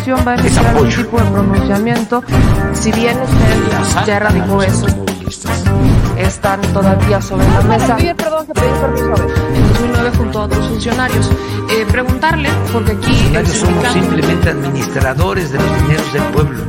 Gobernación va a emitir algún tipo de pronunciamiento, si bien usted ya erradicó eso, están todavía sobre la mesa. perdón, que permiso. En 2009 junto a otros funcionarios. Eh, preguntarle, porque aquí... el somos sindicato- simplemente administradores de los dineros del pueblo.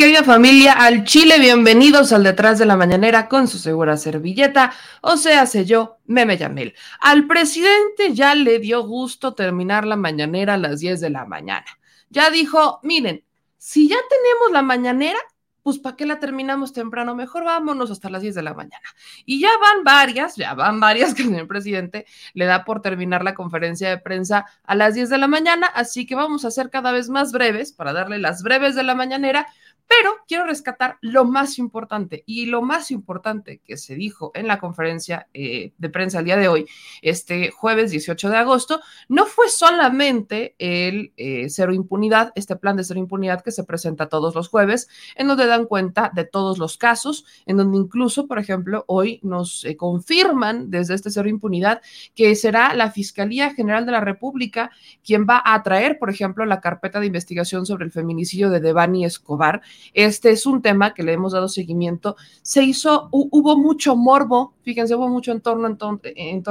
Querida familia, al Chile, bienvenidos al Detrás de la Mañanera con su segura servilleta, o sea, sé yo, Meme Yamel. Al presidente ya le dio gusto terminar la mañanera a las 10 de la mañana. Ya dijo, miren, si ya tenemos la mañanera, pues ¿para qué la terminamos temprano? Mejor vámonos hasta las 10 de la mañana. Y ya van varias, ya van varias que el presidente le da por terminar la conferencia de prensa a las 10 de la mañana, así que vamos a ser cada vez más breves para darle las breves de la mañanera, pero quiero rescatar lo más importante y lo más importante que se dijo en la conferencia eh, de prensa el día de hoy, este jueves 18 de agosto, no fue solamente el eh, cero impunidad, este plan de cero impunidad que se presenta todos los jueves, en donde dan cuenta de todos los casos, en donde incluso, por ejemplo, hoy nos eh, confirman desde este cero impunidad que será la Fiscalía General de la República quien va a traer, por ejemplo, la carpeta de investigación sobre el feminicidio de Devani Escobar. Este es un tema que le hemos dado seguimiento. Se hizo, hu- hubo mucho morbo, fíjense, hubo mucho en torno, en,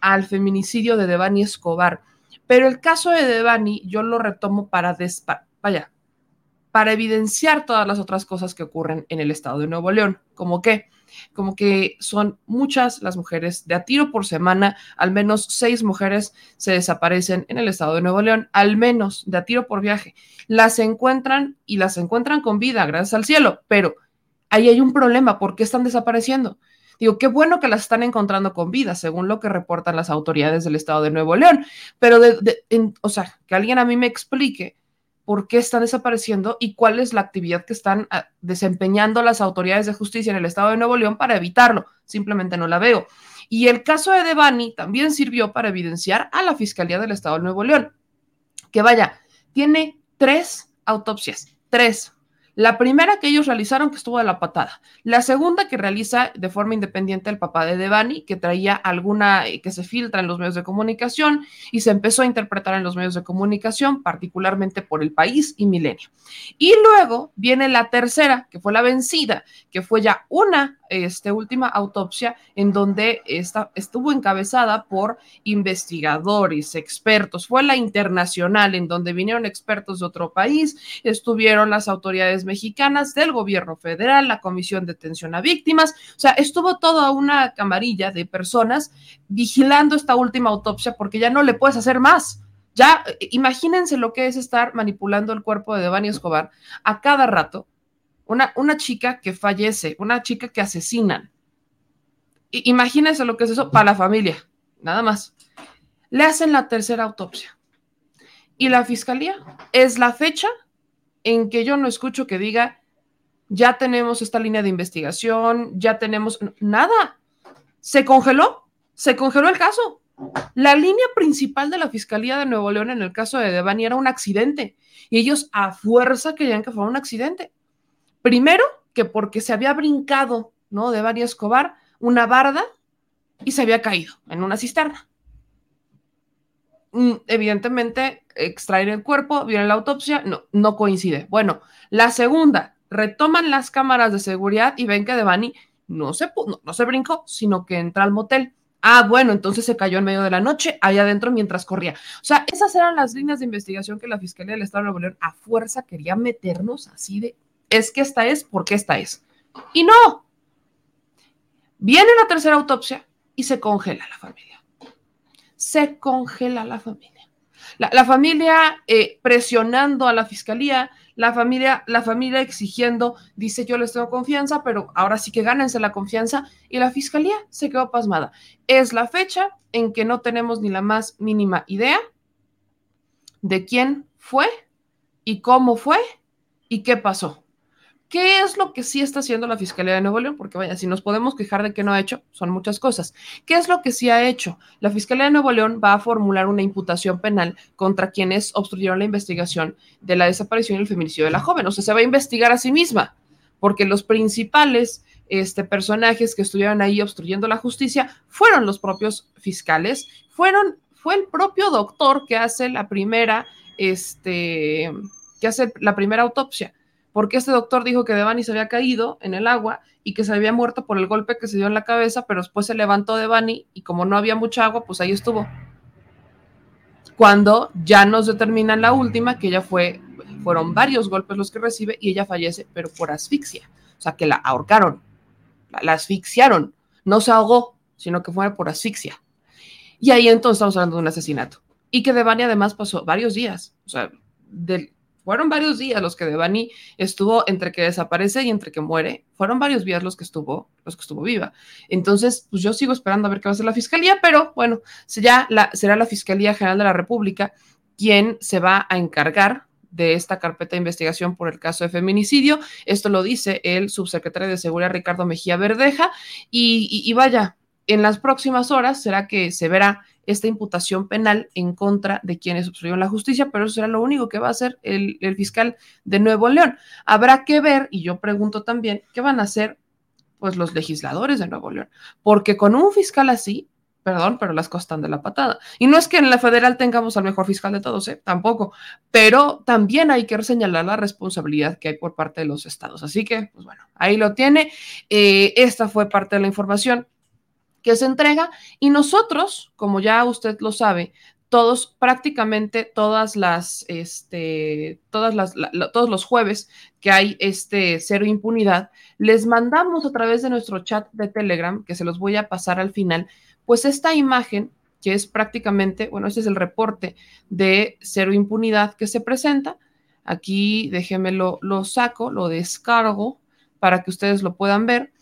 al feminicidio de Devani Escobar. Pero el caso de Devani yo lo retomo para, vaya, para evidenciar todas las otras cosas que ocurren en el estado de Nuevo León, como que, como que son muchas las mujeres de a tiro por semana, al menos seis mujeres se desaparecen en el estado de Nuevo León, al menos de a tiro por viaje. Las encuentran y las encuentran con vida, gracias al cielo, pero ahí hay un problema, ¿por qué están desapareciendo? Digo, qué bueno que las están encontrando con vida, según lo que reportan las autoridades del estado de Nuevo León, pero, de, en- o sea, que alguien a mí me explique por qué están desapareciendo y cuál es la actividad que están ah, desempeñando las autoridades de justicia en el estado de Nuevo León para evitarlo. Simplemente no la veo. Y el caso de Devani también sirvió para evidenciar a la Fiscalía del Estado de Nuevo León, que vaya, tiene tres autopsias, tres. La primera que ellos realizaron que estuvo de la patada. La segunda que realiza de forma independiente el papá de Devani, que traía alguna eh, que se filtra en los medios de comunicación y se empezó a interpretar en los medios de comunicación, particularmente por el país y Milenio. Y luego viene la tercera, que fue la vencida, que fue ya una este, última autopsia en donde esta, estuvo encabezada por investigadores, expertos. Fue la internacional en donde vinieron expertos de otro país, estuvieron las autoridades mexicanas del gobierno federal, la Comisión de Atención a Víctimas. O sea, estuvo toda una camarilla de personas vigilando esta última autopsia porque ya no le puedes hacer más. Ya, imagínense lo que es estar manipulando el cuerpo de Devani Escobar a cada rato. Una, una chica que fallece, una chica que asesinan. Imagínense lo que es eso para la familia, nada más. Le hacen la tercera autopsia. Y la fiscalía es la fecha en que yo no escucho que diga, ya tenemos esta línea de investigación, ya tenemos nada. Se congeló, se congeló el caso. La línea principal de la Fiscalía de Nuevo León en el caso de Devani era un accidente y ellos a fuerza querían que fuera un accidente. Primero, que porque se había brincado, ¿no? Devani Escobar, una barda y se había caído en una cisterna. Mm, Evidentemente, extraer el cuerpo, viene la autopsia, no, no coincide. Bueno, la segunda, retoman las cámaras de seguridad y ven que Devani no se, no, no se brincó, sino que entra al motel. Ah, bueno, entonces se cayó en medio de la noche, ahí adentro mientras corría. O sea, esas eran las líneas de investigación que la Fiscalía del Estado de Nuevo León a fuerza quería meternos así de, es que esta es, porque esta es. Y no. Viene la tercera autopsia y se congela la familia. Se congela la familia. La, familia eh, presionando a la fiscalía, la familia, la familia exigiendo, dice yo les tengo confianza, pero ahora sí que gánense la confianza, y la fiscalía se quedó pasmada. Es la fecha en que no tenemos ni la más mínima idea de quién fue y cómo fue y qué pasó. ¿Qué es lo que sí está haciendo la Fiscalía de Nuevo León? Porque vaya, si nos podemos quejar de que no ha hecho, son muchas cosas. ¿Qué es lo que sí ha hecho? La Fiscalía de Nuevo León va a formular una imputación penal contra quienes obstruyeron la investigación de la desaparición y el feminicidio de la joven. O sea, se va a investigar a sí misma, porque los principales este, personajes que estuvieron ahí obstruyendo la justicia fueron los propios fiscales, fueron, fue el propio doctor que hace la primera, este, que hace la primera autopsia porque este doctor dijo que Devani se había caído en el agua y que se había muerto por el golpe que se dio en la cabeza, pero después se levantó Devani y como no había mucha agua, pues ahí estuvo. Cuando ya nos determinan la última, que ella fue, fueron varios golpes los que recibe y ella fallece, pero por asfixia. O sea, que la ahorcaron, la, asfixiaron. No se ahogó, sino que fue por asfixia. Y ahí entonces estamos hablando de un asesinato. Y que Devani además pasó varios días, o sea, del, fueron varios días los que Devani estuvo entre que desaparece y entre que muere. Fueron varios días los que estuvo, los que estuvo viva. Entonces, pues yo sigo esperando a ver qué va a hacer la fiscalía, pero bueno, ya será la Fiscalía General de la República quien se va a encargar de esta carpeta de investigación por el caso de feminicidio. Esto lo dice el subsecretario de Seguridad Ricardo Mejía Verdeja. y vaya, en las próximas horas será que se verá esta imputación penal en contra de quienes obstruyeron la justicia, pero eso será lo único que va a hacer el, fiscal de Nuevo León. Habrá que ver, y yo pregunto también, ¿qué van a hacer pues los legisladores de Nuevo León? Porque con un fiscal así, perdón, pero las cosas están de la patada. Y no es que en la federal tengamos al mejor fiscal de todos, ¿eh? tampoco, pero también hay que señalar la responsabilidad que hay por parte de los estados. Así que, pues bueno, ahí lo tiene. Eh, esta fue parte de la información que se entrega y nosotros, como ya usted lo sabe, todos, prácticamente todas las, este, todas las, todos los jueves que hay este cero impunidad, les mandamos a través de nuestro chat de Telegram, que se los voy a pasar al final, pues esta imagen que es prácticamente, bueno, este es el reporte de cero impunidad que se presenta. Aquí déjenmelo, lo saco, lo descargo para que ustedes lo puedan ver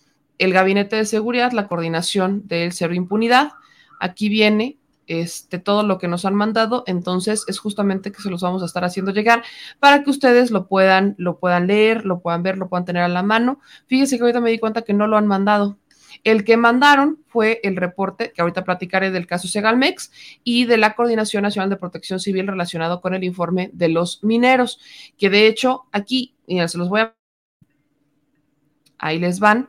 el Gabinete de Seguridad, la coordinación del Cero Impunidad. Aquí viene este, todo lo que nos han mandado, entonces es justamente que se los vamos a estar haciendo llegar para que ustedes lo puedan, lo puedan leer, lo puedan ver, lo puedan tener a la mano. Fíjense que ahorita me di cuenta que no lo han mandado. El que mandaron fue el reporte, que ahorita platicaré del caso Segalmex y de la Coordinación Nacional de Protección Civil relacionado con el informe de los mineros, que de hecho aquí, ya se los voy a... Ahí les van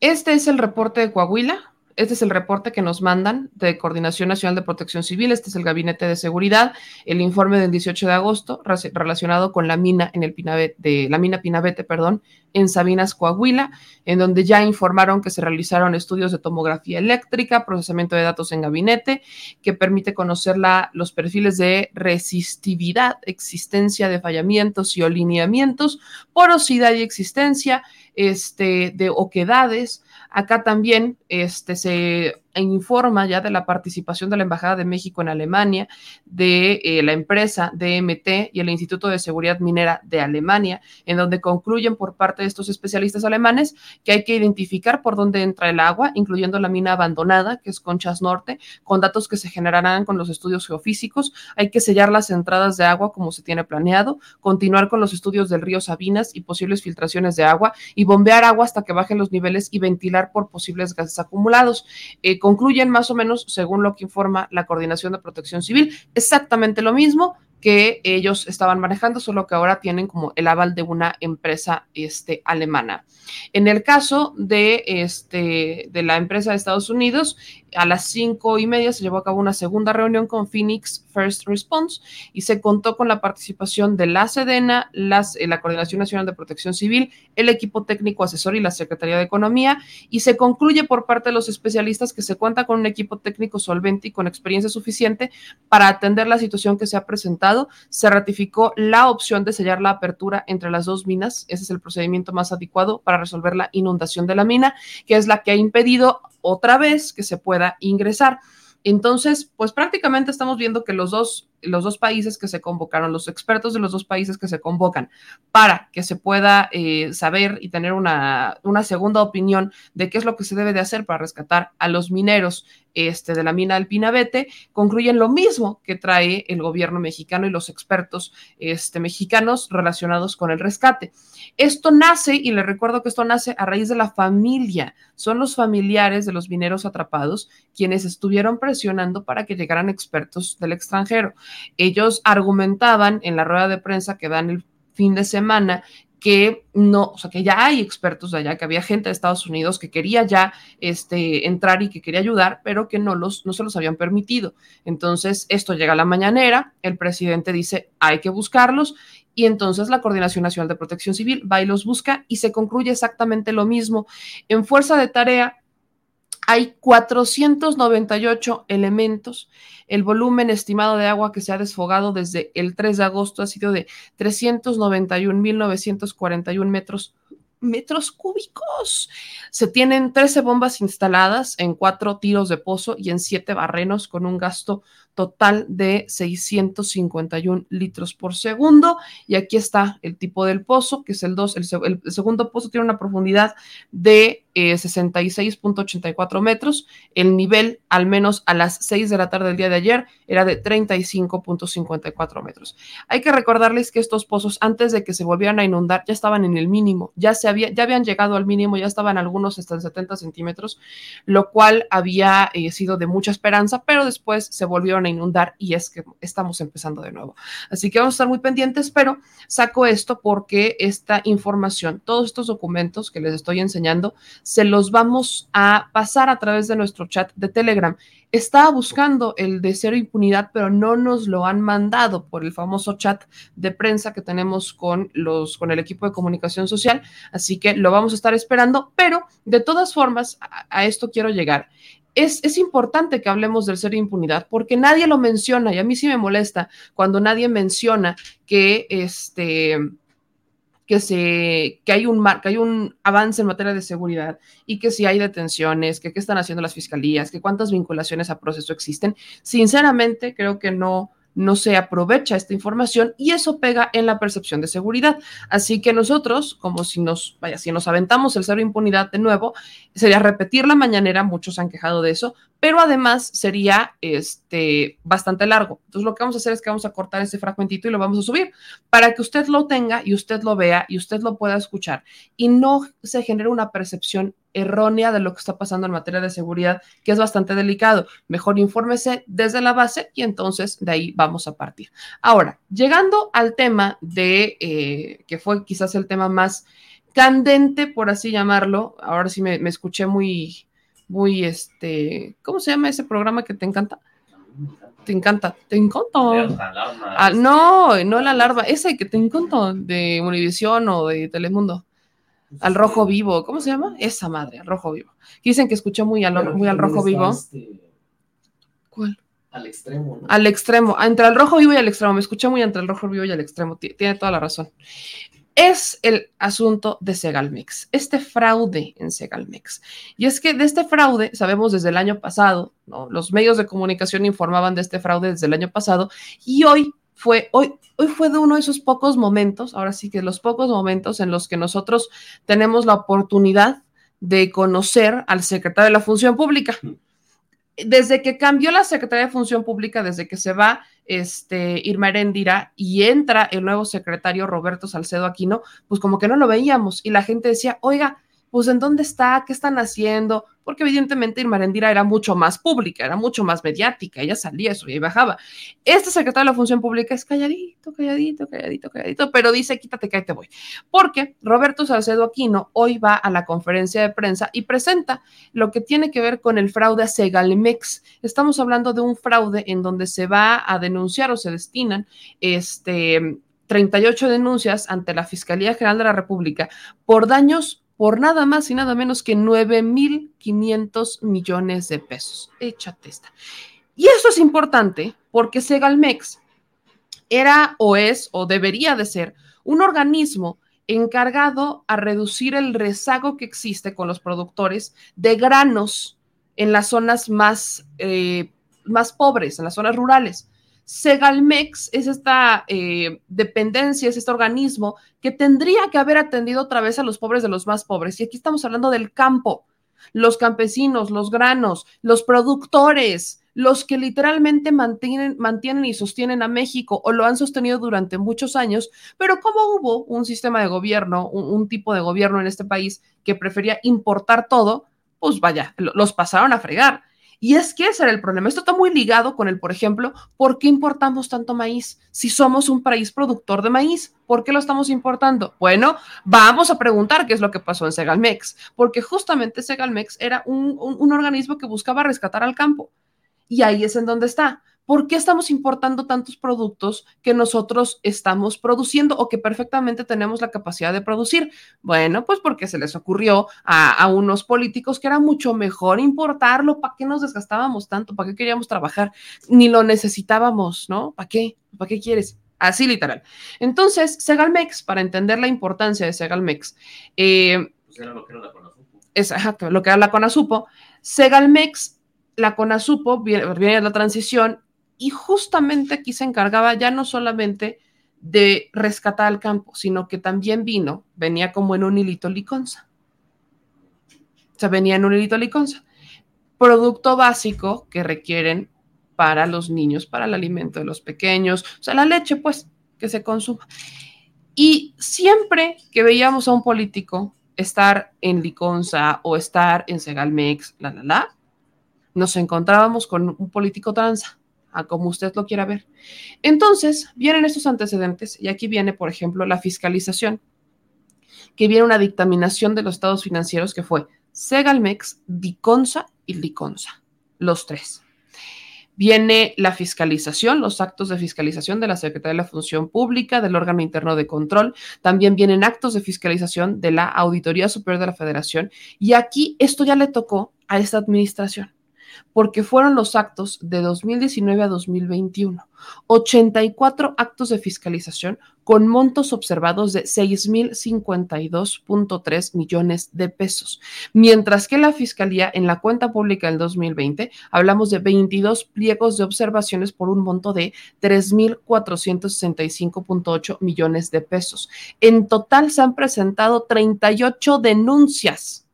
este es el reporte de Coahuila. Este es el reporte que nos mandan de Coordinación Nacional de Protección Civil. Este es el Gabinete de Seguridad. El informe del 18 de agosto relacionado con la mina en el de la mina Pinabete, perdón, en Sabinas, Coahuila, en donde ya informaron que se realizaron estudios de tomografía eléctrica, procesamiento de datos en gabinete, que permite conocer los perfiles de resistividad, existencia de fallamientos y alineamientos, porosidad y existencia este, de oquedades. Acá también este, se informa ya de la participación de la Embajada de México en Alemania, de eh, la empresa DMT y el Instituto de Seguridad Minera de Alemania, en donde concluyen por parte de estos especialistas alemanes que hay que identificar por dónde entra el agua, incluyendo la mina abandonada, que es Conchas Norte, con datos que se generarán con los estudios geofísicos. Hay que sellar las entradas de agua como se tiene planeado, continuar con los estudios del río Sabinas y posibles filtraciones de agua y bombear agua hasta que bajen los niveles y ventilar por posibles gases acumulados. Eh, concluyen más o menos, según lo que informa la Coordinación de Protección Civil, exactamente lo mismo que ellos estaban manejando, solo que ahora tienen como el aval de una empresa este, alemana. En el caso de, este, de la empresa de Estados Unidos, a las cinco y media se llevó a cabo una segunda reunión con Phoenix First Response y se contó con la participación de la Sedena, eh, la Coordinación Nacional de Protección Civil, el equipo técnico asesor y la Secretaría de Economía y se concluye por parte de los especialistas que se cuenta con un equipo técnico solvente y con experiencia suficiente para atender la situación que se ha presentado. Se ratificó la opción de sellar la apertura entre las dos minas. Ese es el procedimiento más adecuado para resolver la inundación de la mina, que es la que ha impedido otra vez que se pueda ingresar. Entonces, pues prácticamente estamos viendo que los dos los dos países que se convocaron, los expertos de los dos países que se convocan, para que se pueda eh, saber y tener una, una, segunda opinión de qué es lo que se debe de hacer para rescatar a los mineros este, de la mina del Pinabete, concluyen lo mismo que trae el gobierno mexicano y los expertos este, mexicanos relacionados con el rescate. Esto nace, y le recuerdo que esto nace a raíz de la familia, son los familiares de los mineros atrapados quienes estuvieron presionando para que llegaran expertos del extranjero. Ellos argumentaban en la rueda de prensa que dan el fin de semana que no, o sea, que ya hay expertos de allá, que había gente de Estados Unidos que quería ya este, entrar y que quería ayudar, pero que no, los, no se los habían permitido. Entonces, esto llega a la mañanera, el presidente dice, hay que buscarlos, y entonces la Coordinación Nacional de Protección Civil va y los busca y se concluye exactamente lo mismo. En fuerza de tarea hay 498 elementos. El volumen estimado de agua que se ha desfogado desde el 3 de agosto ha sido de 391.941 metros metros cúbicos. Se tienen 13 bombas instaladas en cuatro tiros de pozo y en siete barrenos con un gasto total de 651 litros por segundo. Y aquí está el tipo del pozo, que es el 2. El, segundo pozo tiene una profundidad de 66.84 eh, metros. El nivel, al menos a las 6 de la tarde del día de ayer, era de 35.54 metros. Hay que recordarles que estos pozos, antes de que se volvieran a inundar, ya estaban en el mínimo, ya, se había, ya habían llegado al mínimo, ya estaban algunos hasta 70 centímetros, lo cual había eh, sido de mucha esperanza, pero después se volvieron a inundar y es que estamos empezando de nuevo. Así que vamos a estar muy pendientes, pero saco esto porque esta información, todos estos documentos que les estoy enseñando, se los vamos a pasar a través de nuestro chat de Telegram. Estaba buscando el de cero impunidad, pero no nos lo han mandado por el famoso chat de prensa que tenemos con los con el equipo de comunicación social, así que lo vamos a estar esperando, pero de todas formas a esto quiero llegar es, importante que hablemos del ser impunidad porque nadie lo menciona y a mí sí me molesta cuando nadie menciona que este que se que hay un que hay un avance en materia de seguridad y que si hay detenciones, que qué están haciendo las fiscalías, que cuántas vinculaciones a proceso existen. Sinceramente, creo que no no se aprovecha esta información y eso pega en la percepción de seguridad. Así que nosotros, como si nos, vaya, si nos aventamos el cero impunidad de nuevo, sería repetir la mañanera, muchos han quejado de eso, pero además sería este, bastante largo. Entonces lo que vamos a hacer es que vamos a cortar ese fragmentito y lo vamos a subir para que usted lo tenga y usted lo vea y usted lo pueda escuchar y no se genere una percepción errónea de lo que está pasando en materia de seguridad, que es bastante delicado. Mejor infórmese desde la base y entonces de ahí vamos a partir. Ahora, llegando al tema de, eh, que fue quizás el tema más candente, por así llamarlo, ahora sí me, escuché muy, muy, este, ¿cómo se llama ese programa que te encanta? Te encanta, te encanta. Ah, no, no la alarma, ese que te encanta de Univisión o de Telemundo. Al rojo vivo, ¿cómo se llama? Esa madre, al rojo vivo. Dicen que escuchó muy al, muy al rojo vivo. Este, ¿Cuál? Al extremo, Al extremo, entre el rojo vivo y el extremo. Me escuché muy entre el rojo vivo y el extremo. Tiene toda la razón. Es el asunto de Segalmex, este fraude en Segalmex. Y es que de este fraude, sabemos desde el año pasado, ¿no? los medios de comunicación informaban de este fraude desde el año pasado, y hoy fue, hoy, hoy fue de uno de esos pocos momentos, ahora sí que los pocos momentos en los que nosotros tenemos la oportunidad de conocer al secretario de la Función Pública. Desde que cambió la Secretaría de Función Pública, desde que se va este, Irma Erendira y entra el nuevo secretario Roberto Salcedo Aquino, pues como que no lo veíamos y la gente decía, oiga, pues en dónde está, qué están haciendo, porque evidentemente Irma Arendira era mucho más pública, era mucho más mediática, ella salía, subía y bajaba. Este secretario de la Función Pública es calladito, calladito, calladito, calladito, pero dice, quítate que ahí te voy. Porque Roberto Salcedo Aquino hoy va a la conferencia de prensa y presenta lo que tiene que ver con el fraude a Segalmex. Estamos hablando de un fraude en donde se va a denunciar o se destinan este 38 denuncias ante la Fiscalía General de la República por daños por nada más y nada menos que 9.500 millones de pesos. Échate esta. Y esto es importante porque Segalmex era o es o debería de ser un organismo encargado a reducir el rezago que existe con los productores de granos en las zonas más, eh, más pobres, en las zonas rurales. Segalmex es esta eh, dependencia, es este organismo que tendría que haber atendido otra vez a los pobres de los más pobres. Y aquí estamos hablando del campo, los campesinos, los granos, los productores, los que literalmente mantienen, mantienen y sostienen a México o lo han sostenido durante muchos años, pero como hubo un sistema de gobierno, un tipo de gobierno en este país que prefería importar todo, pues vaya, los pasaron a fregar. Y es que ese era el problema. Esto está muy ligado con el, por ejemplo, ¿por qué importamos tanto maíz? Si somos un país productor de maíz, ¿por qué lo estamos importando? Bueno, vamos a preguntar qué es lo que pasó en Segalmex, porque justamente Segalmex era un, un organismo que buscaba rescatar al campo. Y ahí es en donde está. ¿Por qué estamos importando tantos productos que nosotros estamos produciendo o que perfectamente tenemos la capacidad de producir? Bueno, pues porque se les ocurrió a, unos políticos que era mucho mejor importarlo. ¿Para qué nos desgastábamos tanto? ¿Para qué queríamos trabajar? Ni lo necesitábamos, ¿no? ¿Para qué? ¿Para qué quieres? Así literal. Entonces, Segalmex, para entender la importancia de Segalmex, eh, pues era lo que era la Conasupo. Es, lo que era la Conasupo. Segalmex, la Conasupo, viene, viene la transición, y justamente aquí se encargaba ya no solamente de rescatar al campo, sino que también vino, venía como en un hilito liconza. O sea, venía en un hilito liconza. Producto básico que requieren para los niños, para el alimento de los pequeños, o sea, la leche, pues, que se consuma. Y siempre que veíamos a un político estar en Liconza o estar en Segalmex, la, la, la, nos encontrábamos con un político tranza como usted lo quiera ver. Entonces, vienen estos antecedentes y aquí viene, por ejemplo, la fiscalización, que viene una dictaminación de los estados financieros que fue Segalmex, Diconsa y Liconsa, los tres. Viene la fiscalización, los actos de fiscalización de la Secretaría de la Función Pública, del órgano interno de control. También vienen actos de fiscalización de la Auditoría Superior de la Federación. Y aquí esto ya le tocó a esta administración porque fueron los actos de 2019 a 2021. 84 actos de fiscalización con montos observados de 6.052.3 millones de pesos, mientras que la Fiscalía en la cuenta pública del 2020 hablamos de 22 pliegos de observaciones por un monto de 3.465.8 millones de pesos. En total se han presentado 38 denuncias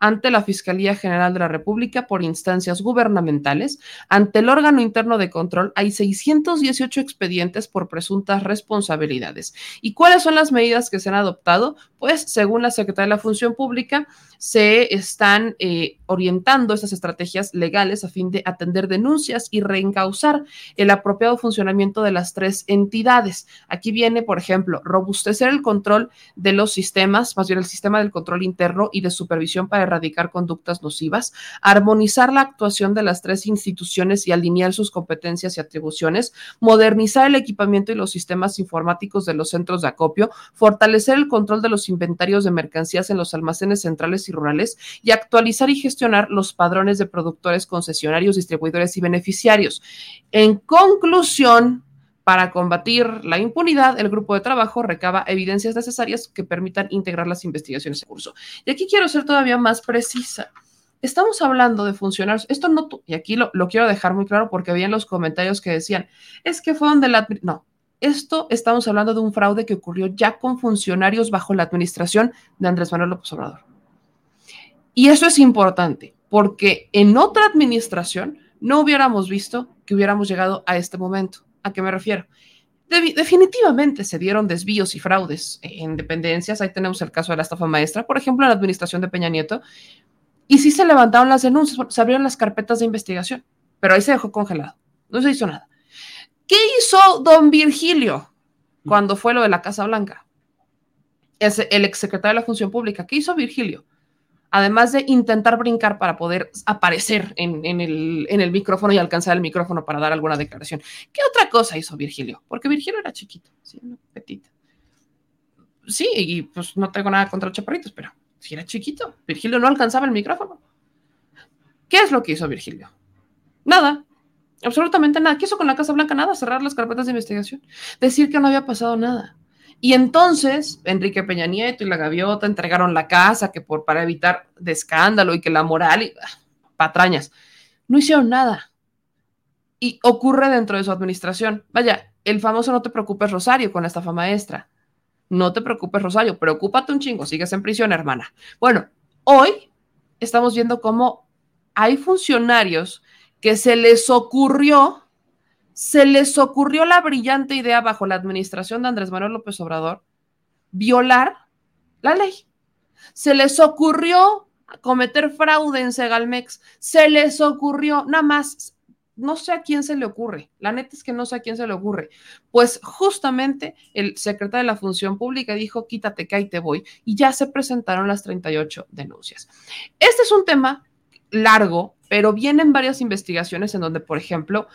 ante la Fiscalía General de la República por instancias gubernamentales. Ante el órgano interno de control hay 618 expedientes por presuntas responsabilidades. ¿Y cuáles son las medidas que se han adoptado? Pues según la Secretaría de la Función Pública, se están eh, orientando estas estrategias legales a fin de atender denuncias y reencauzar el apropiado funcionamiento de las tres entidades. Aquí viene, por ejemplo, robustecer el control de los sistemas, más bien el sistema del control interno y de supervisión para erradicar conductas nocivas, armonizar la actuación de las tres instituciones y alinear sus competencias y atribuciones, modernizar el equipamiento y los sistemas informáticos de los centros de acopio, fortalecer el control de los inventarios de mercancías en los almacenes centrales y rurales y actualizar y gestionar los padrones de productores, concesionarios, distribuidores y beneficiarios. En conclusión, para combatir la impunidad, el grupo de trabajo recaba evidencias necesarias que permitan integrar las investigaciones en curso. Y aquí quiero ser todavía más precisa. Estamos hablando de funcionarios, esto no, y aquí lo, quiero dejar muy claro porque había en los comentarios que decían, es que fue donde la... No, esto estamos hablando de un fraude que ocurrió ya con funcionarios bajo la administración de Andrés Manuel López Obrador. Y eso es importante, porque en otra administración no hubiéramos visto que hubiéramos llegado a este momento. ¿A qué me refiero? definitivamente se dieron desvíos y fraudes en dependencias. Ahí tenemos el caso de la estafa maestra, por ejemplo, en la administración de Peña Nieto. Y sí se levantaron las denuncias, se abrieron las carpetas de investigación, pero ahí se dejó congelado. No se hizo nada. ¿Qué hizo don Virgilio cuando fue lo de la Casa Blanca? Es el exsecretario de la Función Pública. ¿Qué hizo Virgilio? Además de intentar brincar para poder aparecer en, el, micrófono y alcanzar el micrófono para dar alguna declaración. ¿Qué otra cosa hizo Virgilio? Porque Virgilio era chiquito, sí, petita. Sí, y pues no tengo nada contra los chaparritos, pero si era chiquito, Virgilio no alcanzaba el micrófono. ¿Qué es lo que hizo Virgilio? Nada, Absolutamente nada. ¿Qué hizo con la Casa Blanca? Nada, cerrar las carpetas de investigación. Decir que no había pasado nada. Y entonces Enrique Peña Nieto y la Gaviota entregaron la casa que por, para evitar de escándalo y que la moral y ah, patrañas. No hicieron nada. y ocurre dentro de su administración. Vaya, el famoso no te preocupes Rosario con esta fama extra. No te preocupes Rosario, preocúpate un chingo, sigues en prisión, hermana. Bueno, hoy estamos viendo cómo hay funcionarios que se les ocurrió, se les ocurrió la brillante idea bajo la administración de Andrés Manuel López Obrador, violar la ley. Se les ocurrió cometer fraude en Segalmex, se les ocurrió, nada más no sé a quién se le ocurre, la neta es que no sé a quién se le ocurre. Pues justamente el secretario de la Función Pública dijo, quítate que ahí te voy, y ya se presentaron las 38 denuncias. Este es un tema largo, pero vienen varias investigaciones en donde, por ejemplo,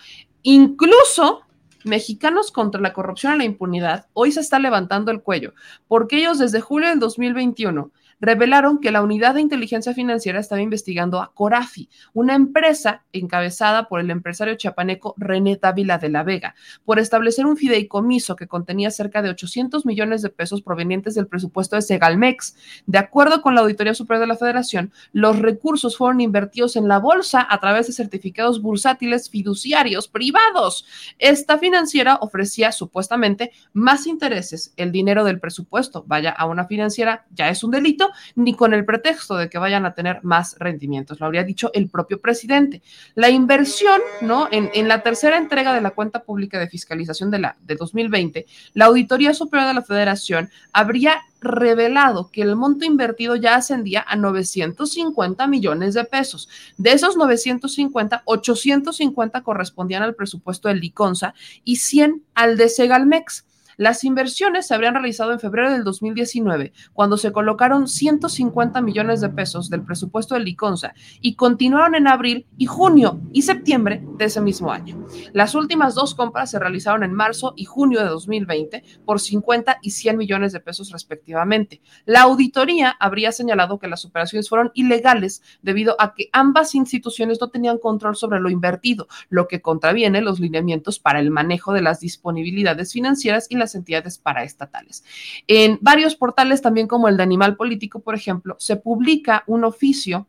incluso Mexicanos contra la corrupción y la impunidad hoy se está levantando el cuello, porque ellos desde julio del 2021 revelaron que la unidad de inteligencia financiera estaba investigando a Corafi, una empresa encabezada por el empresario chapaneco René Dávila de la Vega, por establecer un fideicomiso que contenía cerca de 800 millones de pesos provenientes del presupuesto de Segalmex. De acuerdo con la Auditoría Superior de la Federación, los recursos fueron invertidos en la bolsa a través de certificados bursátiles fiduciarios privados. Esta financiera ofrecía supuestamente más intereses. El dinero del presupuesto vaya a una financiera ya es un delito ni con el pretexto de que vayan a tener más rendimientos. Lo habría dicho el propio presidente. La inversión, ¿no? En, en la tercera entrega de la cuenta pública de fiscalización de, la, de 2020, la Auditoría Superior de la Federación habría revelado que el monto invertido ya ascendía a 950 millones de pesos. De esos 950, 850 correspondían al presupuesto del Liconza y 100 al de Segalmex. Las inversiones se habrían realizado en febrero del 2019, cuando se colocaron 150 millones de pesos del presupuesto del Liconza y continuaron en abril y junio y septiembre de ese mismo año. Las últimas dos compras se realizaron en marzo y junio de 2020 por 50 y 100 millones de pesos respectivamente. La auditoría habría señalado que las operaciones fueron ilegales debido a que ambas instituciones no tenían control sobre lo invertido, lo que contraviene los lineamientos para el manejo de las disponibilidades financieras y la entidades paraestatales. En varios portales, también como el de Animal Político, por ejemplo, se publica un oficio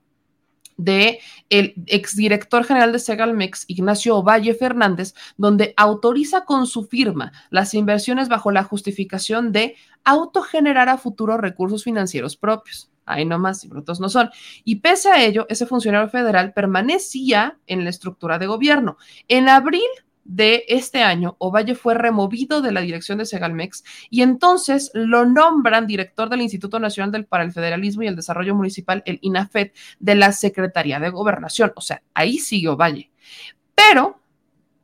de el exdirector general de Segalmex, Ignacio Valle Fernández, donde autoriza con su firma las inversiones bajo la justificación de autogenerar a futuro recursos financieros propios. Ahí nomás, y brutos no son. Y pese a ello, ese funcionario federal permanecía en la estructura de gobierno. En abril de este año, Ovalle fue removido de la dirección de Segalmex y entonces lo nombran director del Instituto Nacional para el Federalismo y el Desarrollo Municipal, el INAFED, de la Secretaría de Gobernación. O sea, ahí sigue Ovalle. Pero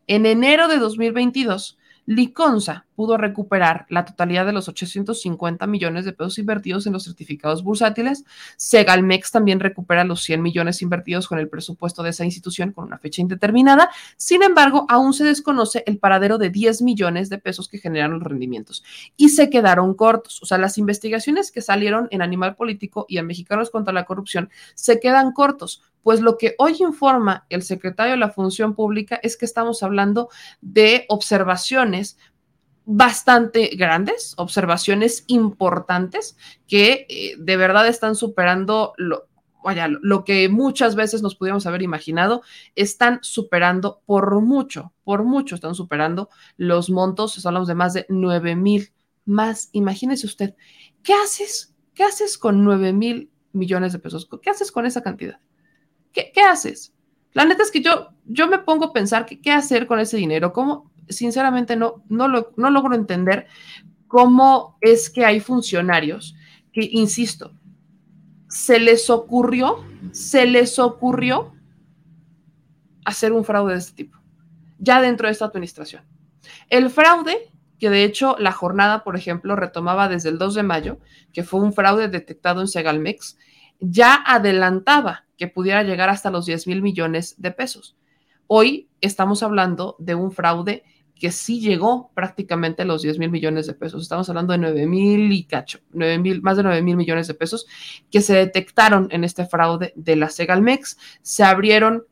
en enero de 2022, Liconza pudo recuperar la totalidad de los 850 millones de pesos invertidos en los certificados bursátiles. Segalmex también recupera los 100 millones invertidos con el presupuesto de esa institución con una fecha indeterminada. Sin embargo, aún se desconoce el paradero de 10 millones de pesos que generaron los rendimientos y se quedaron cortos. O sea, las investigaciones que salieron en Animal Político y en Mexicanos contra la Corrupción se quedan cortos pues lo que hoy informa el secretario de la Función Pública es que estamos hablando de observaciones bastante grandes, observaciones importantes que eh, de verdad están superando lo, vaya, lo que muchas veces nos pudiéramos haber imaginado, están superando por mucho, por mucho están superando los montos, hablamos de más de 9 mil más. Imagínese usted, ¿qué haces? ¿Qué haces con 9 mil millones de pesos? ¿Qué haces con esa cantidad? ¿Qué, haces? La neta es que yo, yo me pongo a pensar qué hacer con ese dinero, cómo, sinceramente no, no, lo, no logro entender cómo es que hay funcionarios que, insisto, se les ocurrió, se les ocurrió hacer un fraude de este tipo, ya dentro de esta administración. El fraude, que de hecho la jornada, por ejemplo, retomaba desde el 2 de mayo, que fue un fraude detectado en Segalmex, ya adelantaba que pudiera llegar hasta los 10 mil millones de pesos. Hoy estamos hablando de un fraude que sí llegó prácticamente a los 10 mil millones de pesos. Estamos hablando de 9 mil y cacho, 9 mil, más de 9 mil millones de pesos que se detectaron en este fraude de la Segalmex. Se abrieron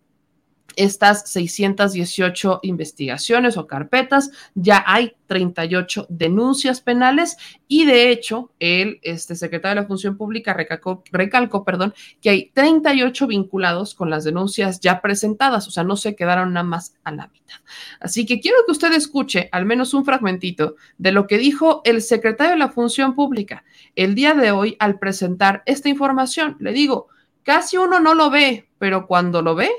estas 618 investigaciones o carpetas, ya hay 38 denuncias penales y de hecho el este, secretario de la Función Pública recalcó, recalcó perdón, que hay 38 vinculados con las denuncias ya presentadas, o sea, no se quedaron nada más a la mitad. Así que quiero que usted escuche al menos un fragmentito de lo que dijo el secretario de la Función Pública el día de hoy al presentar esta información. Le digo, casi uno no lo ve, pero cuando lo ve,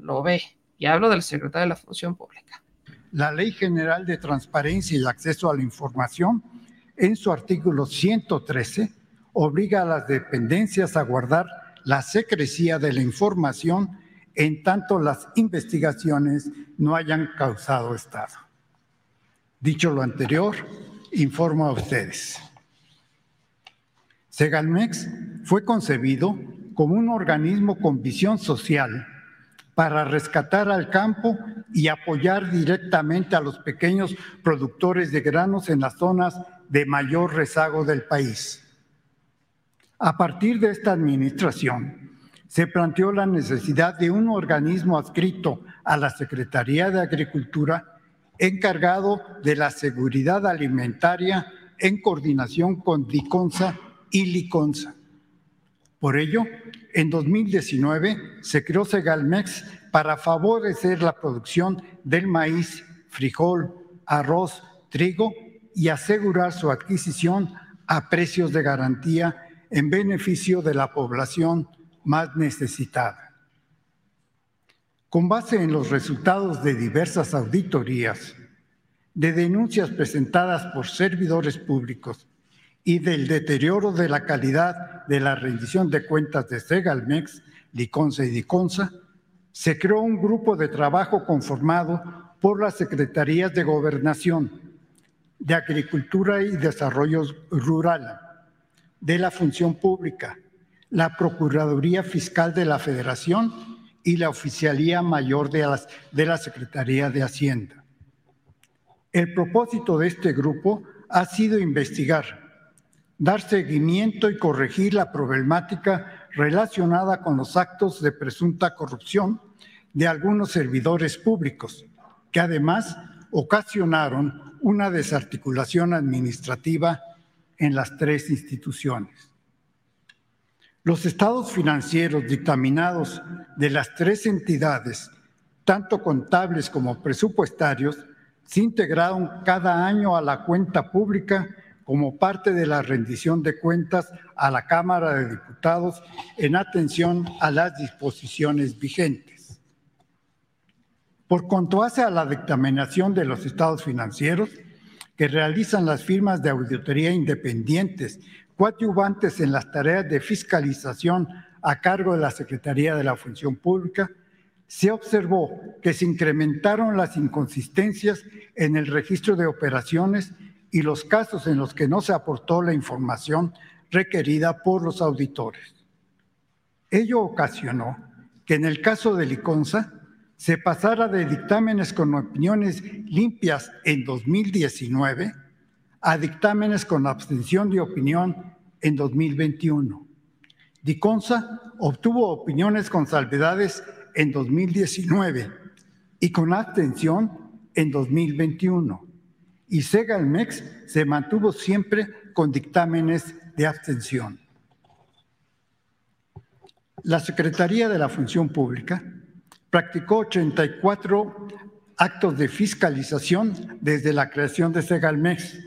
lo ve. Y hablo del secretario de la Función Pública. La Ley General de Transparencia y Acceso a la Información, en su artículo 113, obliga a las dependencias a guardar la secrecía de la información en tanto las investigaciones no hayan causado estado. Dicho lo anterior, informo a ustedes. Segalmex fue concebido como un organismo con visión social para rescatar al campo y apoyar directamente a los pequeños productores de granos en las zonas de mayor rezago del país. A partir de esta administración, se planteó la necesidad de un organismo adscrito a la Secretaría de Agricultura encargado de la seguridad alimentaria en coordinación con DICONSA y LICONSA. Por ello, en 2019 se creó Segalmex para favorecer la producción del maíz, frijol, arroz, trigo y asegurar su adquisición a precios de garantía en beneficio de la población más necesitada. Con base en los resultados de diversas auditorías, de denuncias presentadas por servidores públicos y del deterioro de la calidad de la rendición de cuentas de Segalmex, Liconza y Diconsa, se creó un grupo de trabajo conformado por las Secretarías de Gobernación, de Agricultura y Desarrollo Rural, de la Función Pública, la Procuraduría Fiscal de la Federación y la Oficialía Mayor de, de la Secretaría de Hacienda. El propósito de este grupo ha sido investigar dar seguimiento y corregir la problemática relacionada con los actos de presunta corrupción de algunos servidores públicos, que además ocasionaron una desarticulación administrativa en las tres instituciones. Los estados financieros dictaminados de las tres entidades, tanto contables como presupuestarios, se integraron cada año a la cuenta pública como parte de la rendición de cuentas a la Cámara de Diputados en atención a las disposiciones vigentes. Por cuanto hace a la dictaminación de los estados financieros, que realizan las firmas de auditoría independientes, coadyuvantes en las tareas de fiscalización a cargo de la Secretaría de la Función Pública, se observó que se incrementaron las inconsistencias en el registro de operaciones y los casos en los que no se aportó la información requerida por los auditores. Ello ocasionó que en el caso de Liconza se pasara de dictámenes con opiniones limpias en 2019 a dictámenes con abstención de opinión en 2021. Liconza obtuvo opiniones con salvedades en 2019 y con abstención en 2021 y Segalmex se mantuvo siempre con dictámenes de abstención. La Secretaría de la Función Pública practicó 84 actos de fiscalización desde la creación de Segalmex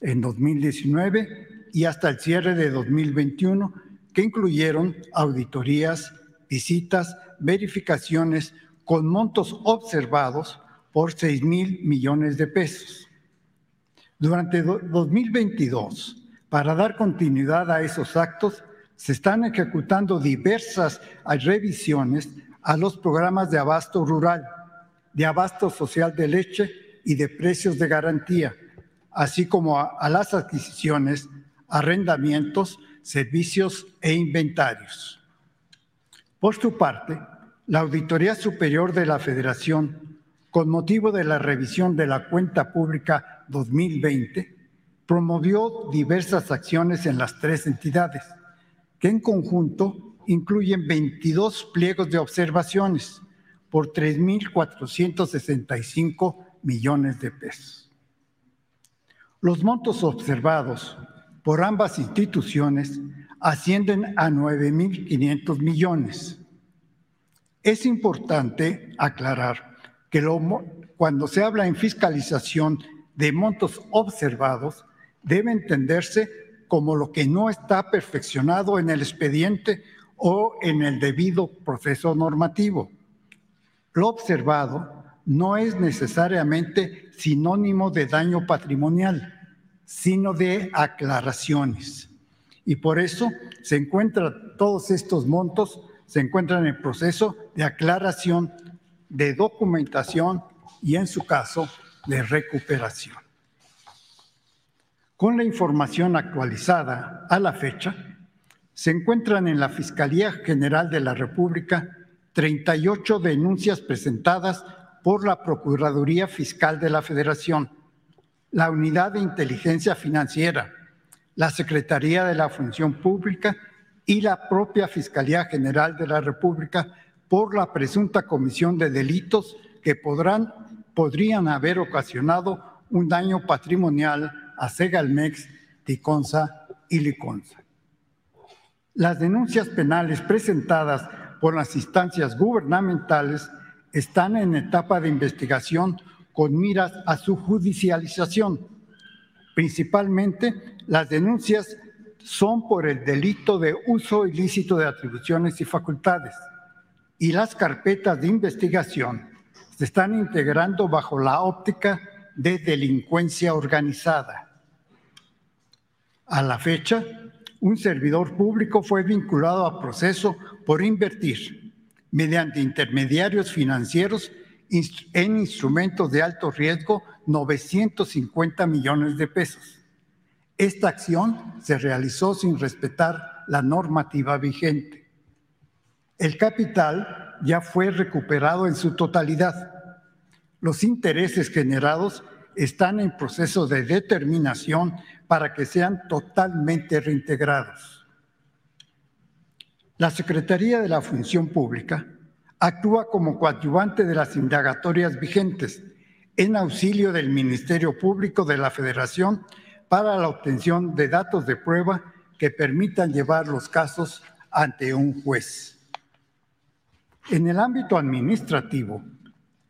en 2019 y hasta el cierre de 2021, que incluyeron auditorías, visitas, verificaciones con montos observados por 6 mil millones de pesos. Durante 2022, para dar continuidad a esos actos, se están ejecutando diversas revisiones a los programas de abasto rural, de abasto social de leche y de precios de garantía, así como a, las adquisiciones, arrendamientos, servicios e inventarios. Por su parte, la Auditoría Superior de la Federación con motivo de la revisión de la cuenta pública 2020, promovió diversas acciones en las tres entidades, que en conjunto incluyen 22 pliegos de observaciones, por 3.465 millones de pesos. Los montos observados por ambas instituciones ascienden a 9.500 millones. Es importante aclarar que cuando se habla en fiscalización de montos observados, debe entenderse como lo que no está perfeccionado en el expediente o en el debido proceso normativo. Lo observado no es necesariamente sinónimo de daño patrimonial, sino de aclaraciones. Y por eso se encuentran todos estos montos, se encuentran en el proceso de aclaración, de documentación y en su caso de recuperación. Con la información actualizada a la fecha, se encuentran en la Fiscalía General de la República 38 denuncias presentadas por la Procuraduría Fiscal de la Federación, la Unidad de Inteligencia Financiera, la Secretaría de la Función Pública y la propia Fiscalía General de la República por la presunta comisión de delitos que podrán, podrían haber ocasionado un daño patrimonial a Segalmex, Ticonza y Liconza. Las denuncias penales presentadas por las instancias gubernamentales están en etapa de investigación con miras a su judicialización. Principalmente, las denuncias son por el delito de uso ilícito de atribuciones y facultades y las carpetas de investigación están integrando bajo la óptica de delincuencia organizada. A la fecha, un servidor público fue vinculado a proceso por invertir mediante intermediarios financieros en instrumentos de alto riesgo 950 millones de pesos. Esta acción se realizó sin respetar la normativa vigente. El capital ya fue recuperado en su totalidad. Los intereses generados están en proceso de determinación para que sean totalmente reintegrados. La Secretaría de la Función Pública actúa como coadyuvante de las indagatorias vigentes en auxilio del Ministerio Público de la Federación para la obtención de datos de prueba que permitan llevar los casos ante un juez. En el ámbito administrativo,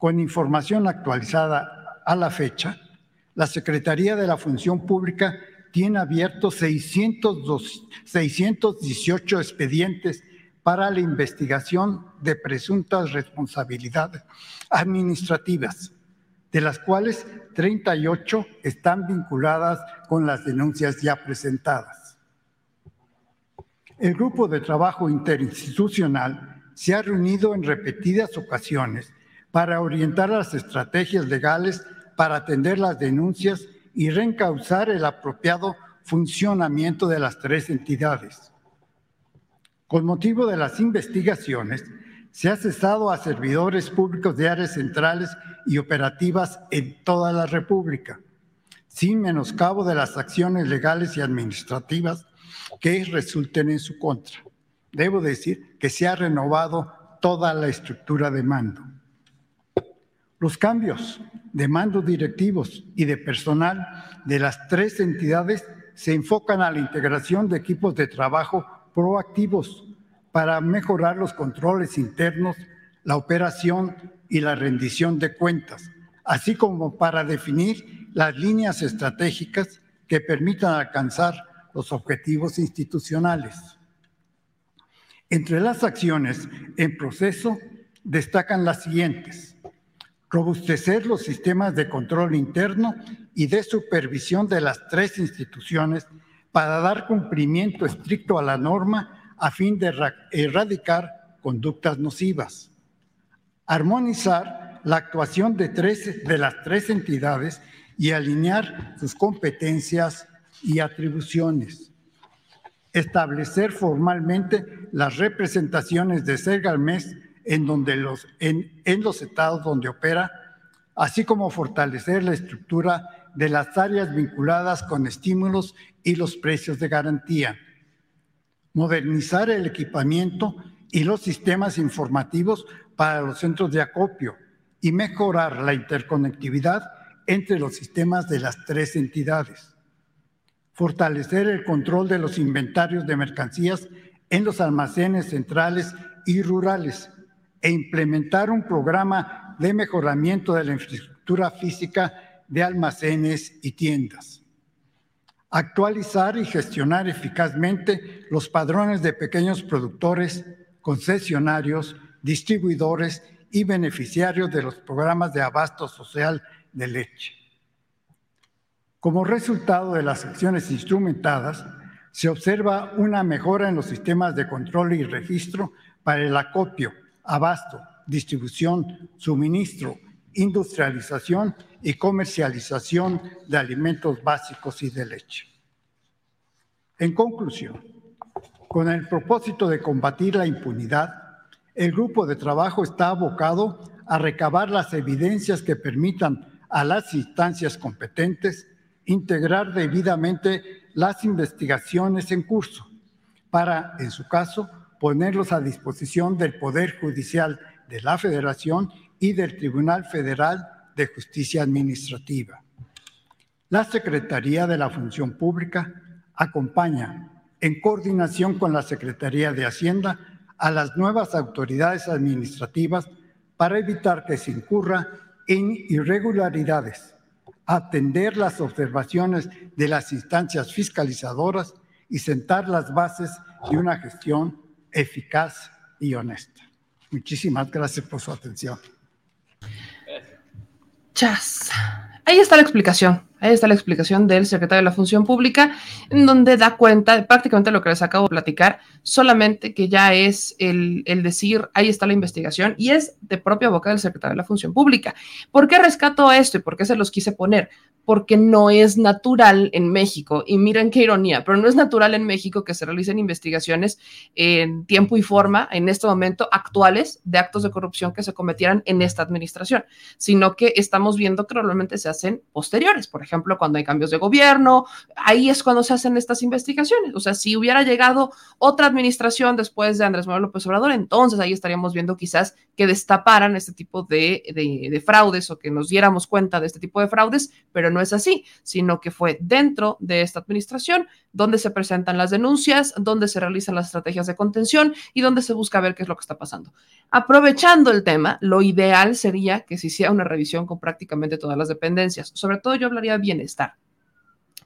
con información actualizada a la fecha, la Secretaría de la Función Pública tiene abiertos 618 expedientes para la investigación de presuntas responsabilidades administrativas, de las cuales 38 están vinculadas con las denuncias ya presentadas. El grupo de trabajo interinstitucional se ha reunido en repetidas ocasiones para orientar las estrategias legales para atender las denuncias y reencauzar el apropiado funcionamiento de las tres entidades. Con motivo de las investigaciones, se ha cesado a servidores públicos de áreas centrales y operativas en toda la República, sin menoscabo de las acciones legales y administrativas que resulten en su contra. Debo decir que se ha renovado toda la estructura de mando. Los cambios de mandos directivos y de personal de las tres entidades se enfocan a la integración de equipos de trabajo proactivos para mejorar los controles internos, la operación y la rendición de cuentas, así como para definir las líneas estratégicas que permitan alcanzar los objetivos institucionales. Entre las acciones en proceso destacan las siguientes robustecer los sistemas de control interno y de supervisión de las tres instituciones para dar cumplimiento estricto a la norma a fin de erradicar conductas nocivas. Armonizar la actuación de, tres, de las tres entidades y alinear sus competencias y atribuciones. Establecer formalmente las representaciones de Segalmes en, donde los, en, los estados donde opera, así como fortalecer la estructura de las áreas vinculadas con estímulos y los precios de garantía, modernizar el equipamiento y los sistemas informativos para los centros de acopio y mejorar la interconectividad entre los sistemas de las tres entidades. Fortalecer el control de los inventarios de mercancías en los almacenes centrales y rurales e implementar un programa de mejoramiento de la infraestructura física de almacenes y tiendas. Actualizar y gestionar eficazmente los padrones de pequeños productores, concesionarios, distribuidores y beneficiarios de los programas de abasto social de leche. Como resultado de las acciones instrumentadas, se observa una mejora en los sistemas de control y registro para el acopio, abasto, distribución, suministro, industrialización y comercialización de alimentos básicos y de leche. En conclusión, con el propósito de combatir la impunidad, el grupo de trabajo está abocado a recabar las evidencias que permitan a las instancias competentes integrar debidamente las investigaciones en curso para, en su caso, ponerlos a disposición del Poder Judicial de la Federación y del Tribunal Federal de Justicia Administrativa. La Secretaría de la Función Pública acompaña, en coordinación con la Secretaría de Hacienda, a las nuevas autoridades administrativas para evitar que se incurra en irregularidades, atender las observaciones de las instancias fiscalizadoras y sentar las bases de una gestión eficaz y honesta. Muchísimas gracias por su atención. Chas. Ahí está la explicación. Ahí está la explicación del secretario de la Función Pública, en donde da cuenta de prácticamente lo que les acabo de platicar, solamente que ya es el, decir, ahí está la investigación, y es de propia boca del secretario de la Función Pública. ¿Por qué rescato esto y por qué se los quise poner? porque no es natural en México, y miren qué ironía, pero no es natural en México que se realicen investigaciones en tiempo y forma, en este momento, actuales de actos de corrupción que se cometieran en esta administración, sino que estamos viendo que normalmente se hacen posteriores, por ejemplo, cuando hay cambios de gobierno, ahí es cuando se hacen estas investigaciones. O sea, si hubiera llegado otra administración después de Andrés Manuel López Obrador, entonces ahí estaríamos viendo quizás que destaparan este tipo de, de, de fraudes o que nos diéramos cuenta de este tipo de fraudes, pero no es así, sino que fue dentro de esta administración donde se presentan las denuncias, donde se realizan las estrategias de contención y donde se busca ver qué es lo que está pasando. Aprovechando el tema, lo ideal sería que se hiciera una revisión con prácticamente todas las dependencias. Sobre todo yo hablaría de bienestar.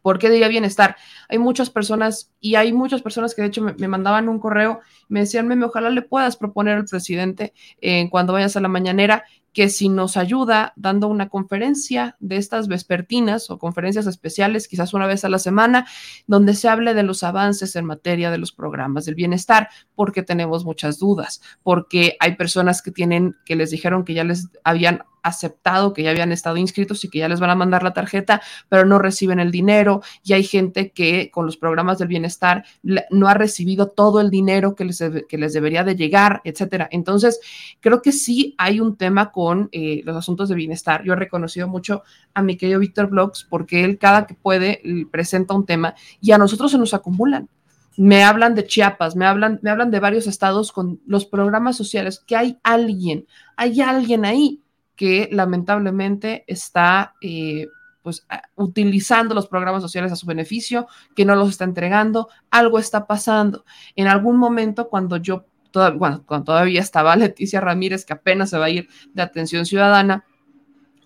¿Por qué diría bienestar? Hay muchas personas y hay muchas personas que de hecho me, mandaban un correo, me decían, meme, ojalá le puedas proponer al presidente eh, cuando vayas a la mañanera que si nos ayuda dando una conferencia de estas vespertinas o conferencias especiales, quizás una vez a la semana, donde se hable de los avances en materia de los programas del bienestar, porque tenemos muchas dudas, porque hay personas que tienen, que les dijeron que ya les habían aceptado que ya habían estado inscritos y que ya les van a mandar la tarjeta, pero no reciben el dinero. Y hay gente que con los programas del bienestar no ha recibido todo el dinero que les, que les debería de llegar, etcétera. Entonces, creo que sí hay un tema con eh, los asuntos de bienestar. Yo he reconocido mucho a mi querido Víctor Blogs porque él cada que puede presenta un tema y a nosotros se nos acumulan me hablan de Chiapas, me hablan, me hablan de varios estados con los programas sociales, que hay alguien, hay alguien ahí que lamentablemente está eh, pues, utilizando los programas sociales a su beneficio, que no los está entregando, algo está pasando. En algún momento, cuando yo, cuando todavía estaba Leticia Ramírez, que apenas se va a ir de atención ciudadana,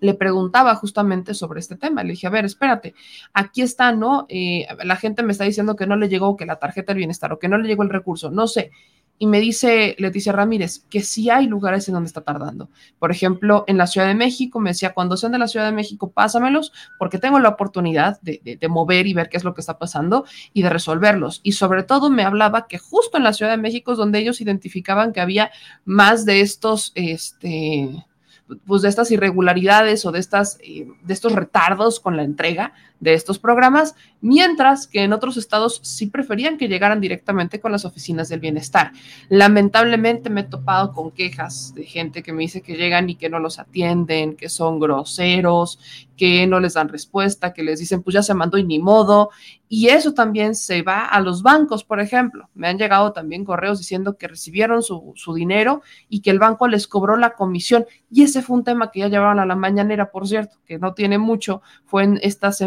le preguntaba justamente sobre este tema. Le dije, a ver, espérate, aquí está, ¿no? Eh, la gente me está diciendo que no le llegó que la tarjeta del bienestar o que no le llegó el recurso, no sé y me dice Leticia Ramírez que sí hay lugares en donde está tardando. Por ejemplo, en la Ciudad de México, me decía, cuando sean de la Ciudad de México, pásamelos porque tengo la oportunidad de, de, mover y ver qué es lo que está pasando y de resolverlos. Y sobre todo me hablaba que justo en la Ciudad de México es donde ellos identificaban que había más de estos, este, pues de estas irregularidades o de, estas, eh, de estos retardos con la entrega de estos programas, mientras que en otros estados sí preferían que llegaran directamente con las oficinas del bienestar. Lamentablemente me he topado con quejas de gente que me dice que llegan y que no los atienden, que son groseros, que no les dan respuesta, que les dicen, pues ya se mandó y ni modo. Y eso también se va a los bancos, por ejemplo. Me han llegado también correos diciendo que recibieron su, dinero y que el banco les cobró la comisión. Y ese fue un tema que ya llevaron a la mañanera, por cierto, que no tiene mucho, fue en estas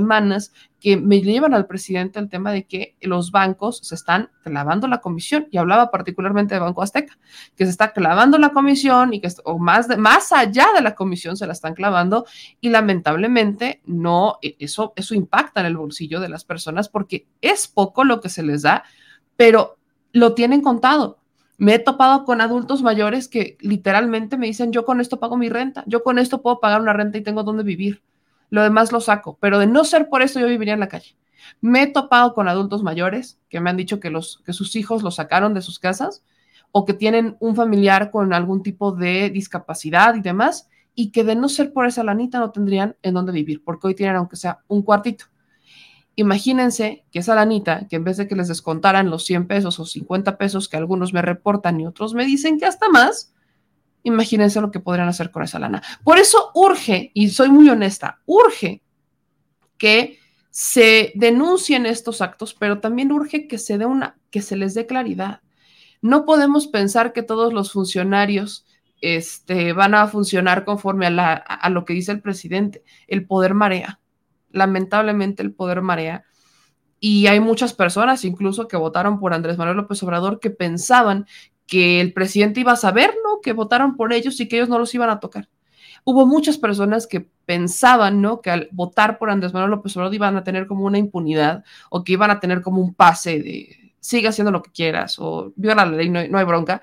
que me llevan al presidente el tema de que los bancos se están clavando la comisión y hablaba particularmente de Banco Azteca, que se está clavando la comisión y que o más, más allá de la comisión se la están clavando y lamentablemente no, e, eso, eso impacta en el bolsillo de las personas porque es poco lo que se les da, pero lo tienen contado. Me he topado con adultos mayores que literalmente me dicen, yo con esto pago mi renta, yo con esto puedo pagar una renta y tengo dónde vivir lo demás lo saco, pero de no ser por eso yo viviría en la calle. Me he topado con adultos mayores que me han dicho que, los, que sus hijos los sacaron de sus casas o que tienen un familiar con algún tipo de discapacidad y demás, y que de no ser por esa lanita no tendrían en dónde vivir, porque hoy tienen aunque sea un cuartito. Imagínense que esa lanita, que en vez de que les descontaran los 100 pesos o 50 pesos que algunos me reportan y otros me dicen que hasta más, imagínense lo que podrían hacer con esa lana. Por eso urge, y soy muy honesta, urge que se denuncien estos actos, pero también urge que se dé una, que se les dé claridad. No podemos pensar que todos los funcionarios este, van a funcionar conforme a, a lo que dice el presidente. El poder marea. Lamentablemente el poder marea. Y hay muchas personas, incluso que votaron por Andrés Manuel López Obrador, que pensaban que el presidente iba a saber, ¿no? Que votaron por ellos y que ellos no los iban a tocar. Hubo muchas personas que pensaban, ¿no? Que al votar por Andrés Manuel López Obrador iban a tener como una impunidad o que iban a tener como un pase de siga haciendo lo que quieras o viola la ley, no, no hay bronca.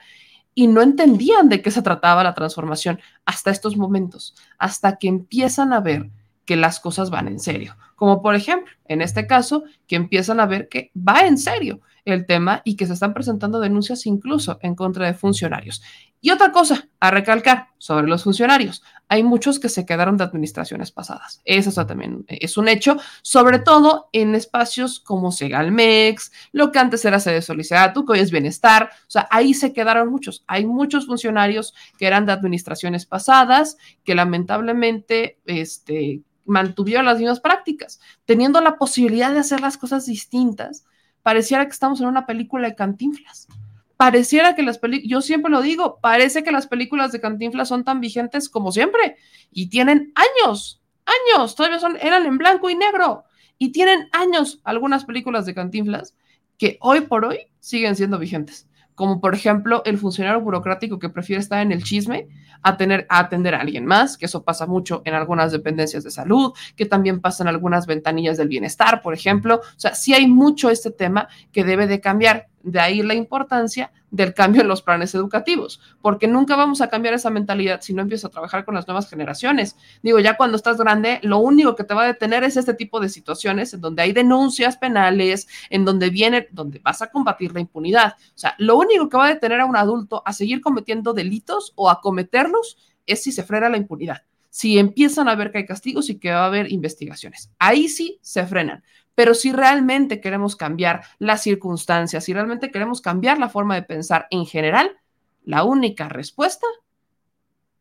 Y no entendían de qué se trataba la transformación hasta estos momentos, hasta que empiezan a ver que las cosas van en serio. Como por ejemplo, en este caso, que empiezan a ver que va en serio el tema y que se están presentando denuncias incluso en contra de funcionarios. Y otra cosa a recalcar sobre los funcionarios, hay muchos que se quedaron de administraciones pasadas. Eso también es un hecho, sobre todo en espacios como Segalmex, lo que antes era sede Solicitatu, que hoy es Bienestar. O sea, ahí se quedaron muchos. Hay muchos funcionarios que eran de administraciones pasadas que lamentablemente este, mantuvieron las mismas prácticas, teniendo la posibilidad de hacer las cosas distintas pareciera que estamos en una película de cantinflas. Pareciera que las películas, yo siempre lo digo, parece que las películas de cantinflas son tan vigentes como siempre y tienen años, años, todavía son, eran en blanco y negro y tienen años algunas películas de cantinflas que hoy por hoy siguen siendo vigentes como por ejemplo el funcionario burocrático que prefiere estar en el chisme a, tener, a atender a alguien más, que eso pasa mucho en algunas dependencias de salud, que también pasa en algunas ventanillas del bienestar, por ejemplo. O sea, sí hay mucho este tema que debe de cambiar. De ahí la importancia del cambio en los planes educativos, porque nunca vamos a cambiar esa mentalidad si no empiezas a trabajar con las nuevas generaciones. Digo, ya cuando estás grande, lo único que te va a detener es este tipo de situaciones en donde hay denuncias penales, en donde viene, donde vas a combatir la impunidad. O sea, lo único que va a detener a un adulto a seguir cometiendo delitos o a cometerlos es si se frena la impunidad si empiezan a ver que hay castigos y que va a haber investigaciones. Ahí sí se frenan. Pero si realmente queremos cambiar las circunstancias, si realmente queremos cambiar la forma de pensar en general, la única respuesta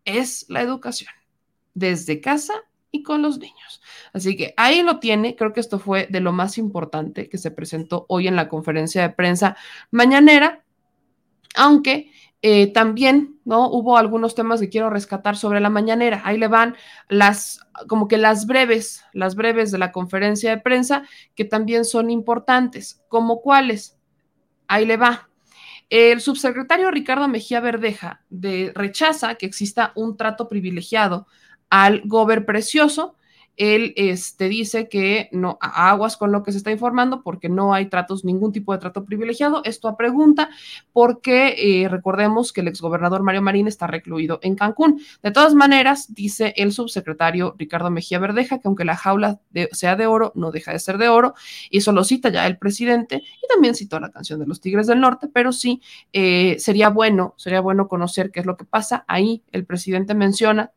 es la educación, desde casa y con los niños. Así que ahí lo tiene, creo que esto fue de lo más importante que se presentó hoy en la conferencia de prensa mañanera, aunque eh, también, ¿no? Hubo algunos temas que quiero rescatar sobre la mañanera. Ahí le van las, como que las breves, las breves de la conferencia de prensa, que también son importantes. ¿Como cuáles? Ahí le va. El subsecretario Ricardo Mejía Verdeja de, rechaza que exista un trato privilegiado al gober precioso él este, dice que no aguas con lo que se está informando porque no hay tratos, ningún tipo de trato privilegiado. Esto a pregunta porque eh, recordemos que el exgobernador Mario Marín está recluido en Cancún. De todas maneras, dice el subsecretario Ricardo Mejía Verdeja que aunque la jaula sea de oro, no deja de ser de oro. Y eso lo cita ya el presidente y también citó la canción de los Tigres del Norte, pero sí eh, sería bueno, sería bueno conocer qué es lo que pasa. Ahí el presidente menciona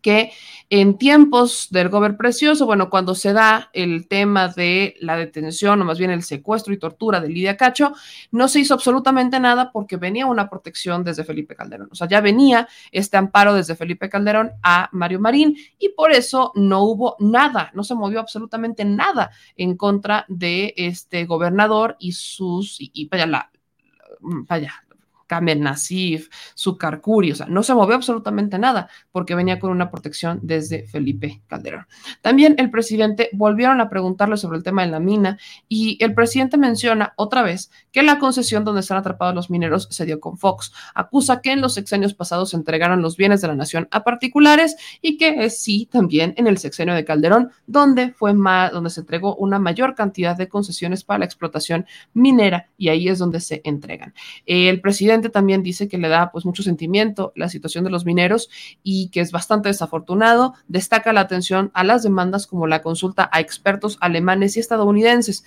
que en tiempos del gobierno precioso, bueno, cuando se da el tema de la detención o más bien el secuestro y tortura de Lidia Cacho, no se hizo absolutamente nada porque venía una protección desde Felipe Calderón. O sea, ya venía este amparo desde Felipe Calderón a Mario Marín y por eso no hubo nada, no se movió absolutamente nada en contra de este gobernador y sus, y, vaya, la, vaya, Kamel Nasif, Sucarcuri, o sea, no se movió absolutamente nada porque venía con una protección desde Felipe Calderón. También el presidente volvieron a preguntarle sobre el tema de la mina y el presidente menciona otra vez que la concesión donde están atrapados los mineros se dio con Fox. Acusa que en los sexenios pasados se entregaron los bienes de la nación a particulares y que es sí también en el sexenio de Calderón donde fue más, donde se entregó una mayor cantidad de concesiones para la explotación minera y ahí es donde se entregan. El presidente también dice que le da pues mucho sentimiento la situación de los mineros y que es bastante desafortunado. Destaca la atención a las demandas como la consulta a expertos alemanes y estadounidenses.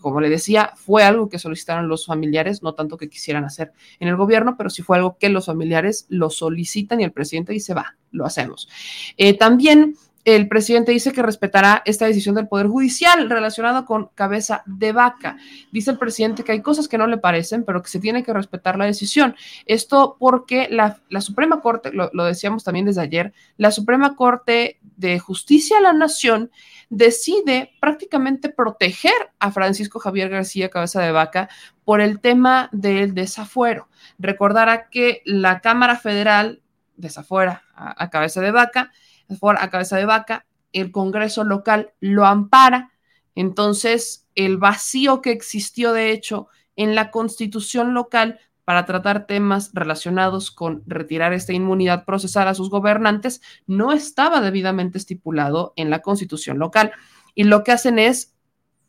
Como le decía, fue algo que solicitaron los familiares, no tanto que quisieran hacer en el gobierno, pero sí fue algo que los familiares lo solicitan y el presidente dice, va, lo hacemos. Eh, también el presidente dice que respetará esta decisión del Poder Judicial relacionada con cabeza de vaca. Dice el presidente que hay cosas que no le parecen, pero que se tiene que respetar la decisión. Esto porque la, Suprema Corte, lo, decíamos también desde ayer, la Suprema Corte de Justicia de la Nación decide prácticamente proteger a Francisco Javier García Cabeza de Vaca por el tema del desafuero. Recordará que la Cámara Federal desafuera a Cabeza de Vaca a cabeza de vaca, el Congreso local lo ampara, entonces el vacío que existió de hecho en la constitución local para tratar temas relacionados con retirar esta inmunidad procesal a sus gobernantes no estaba debidamente estipulado en la constitución local y lo que hacen es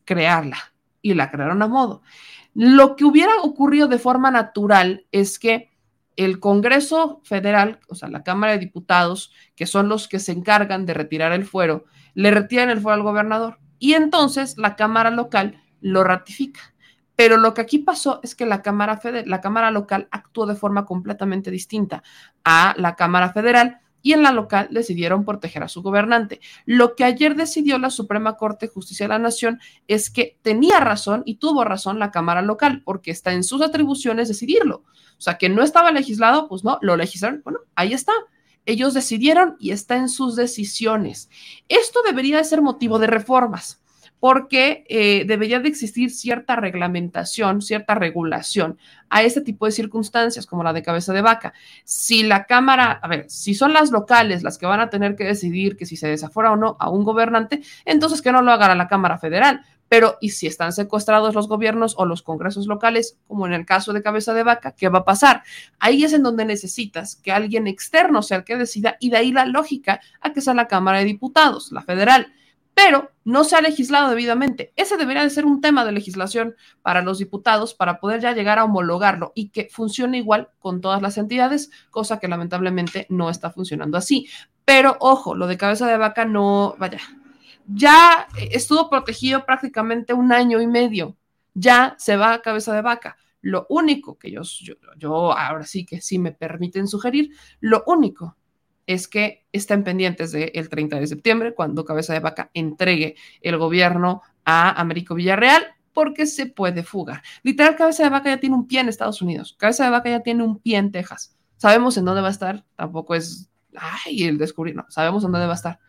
crearla y la crearon a modo. Lo que hubiera ocurrido de forma natural es que el Congreso Federal, o sea, la Cámara de Diputados, que son los que se encargan de retirar el fuero, le retiran el fuero al gobernador y entonces la Cámara local lo ratifica. Pero lo que aquí pasó es que la Cámara, la Cámara local actuó de forma completamente distinta a la Cámara Federal y en la local decidieron proteger a su gobernante. Lo que ayer decidió la Suprema Corte de Justicia de la Nación es que tenía razón y tuvo razón la Cámara local, porque está en sus atribuciones decidirlo. O sea, que no estaba legislado, pues no, lo legislaron, bueno, ahí está. Ellos decidieron y está en sus decisiones. Esto debería de ser motivo de reformas porque eh, debería de existir cierta reglamentación, cierta regulación a este tipo de circunstancias, como la de cabeza de vaca. Si la Cámara, a ver, si son las locales las que van a tener que decidir que si se desafora o no a un gobernante, entonces que no lo haga la Cámara Federal. Pero, ¿y si están secuestrados los gobiernos o los congresos locales, como en el caso de Cabeza de Vaca, qué va a pasar? Ahí es en donde necesitas que alguien externo sea el que decida y de ahí la lógica a que sea la Cámara de Diputados, la federal pero no se ha legislado debidamente. Ese debería de ser un tema de legislación para los diputados para poder ya llegar a homologarlo y que funcione igual con todas las entidades, cosa que lamentablemente no está funcionando así. Pero ojo, lo de cabeza de vaca no, vaya, ya estuvo protegido prácticamente un año y medio, ya se va a cabeza de vaca. Lo único que yo, yo, yo ahora sí que sí me permiten sugerir, lo único es que estén pendientes del 30 de septiembre, cuando Cabeza de Vaca entregue el gobierno a Américo Villarreal, porque se puede fugar. Literal, Cabeza de Vaca ya tiene un pie en Estados Unidos, Cabeza de Vaca ya tiene un pie en Texas. Sabemos en dónde va a estar, tampoco es, ay, el descubrir, no, sabemos en dónde va a estar.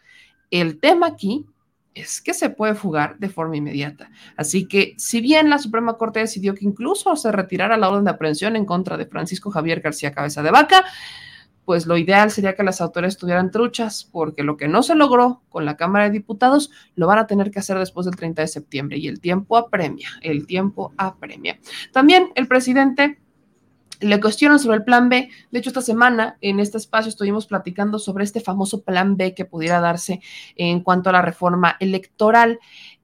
El tema aquí es que se puede fugar de forma inmediata. Así que, si bien la Suprema Corte decidió que incluso se retirara la orden de aprehensión en contra de Francisco Javier García Cabeza de Vaca, pues lo ideal sería que las autoridades estuvieran truchas, porque lo que no se logró con la Cámara de Diputados lo van a tener que hacer después del 30 de septiembre y el tiempo apremia, el tiempo apremia. También el presidente le cuestionan sobre el plan B. De hecho, esta semana en este espacio estuvimos platicando sobre este famoso plan B que pudiera darse en cuanto a la reforma electoral.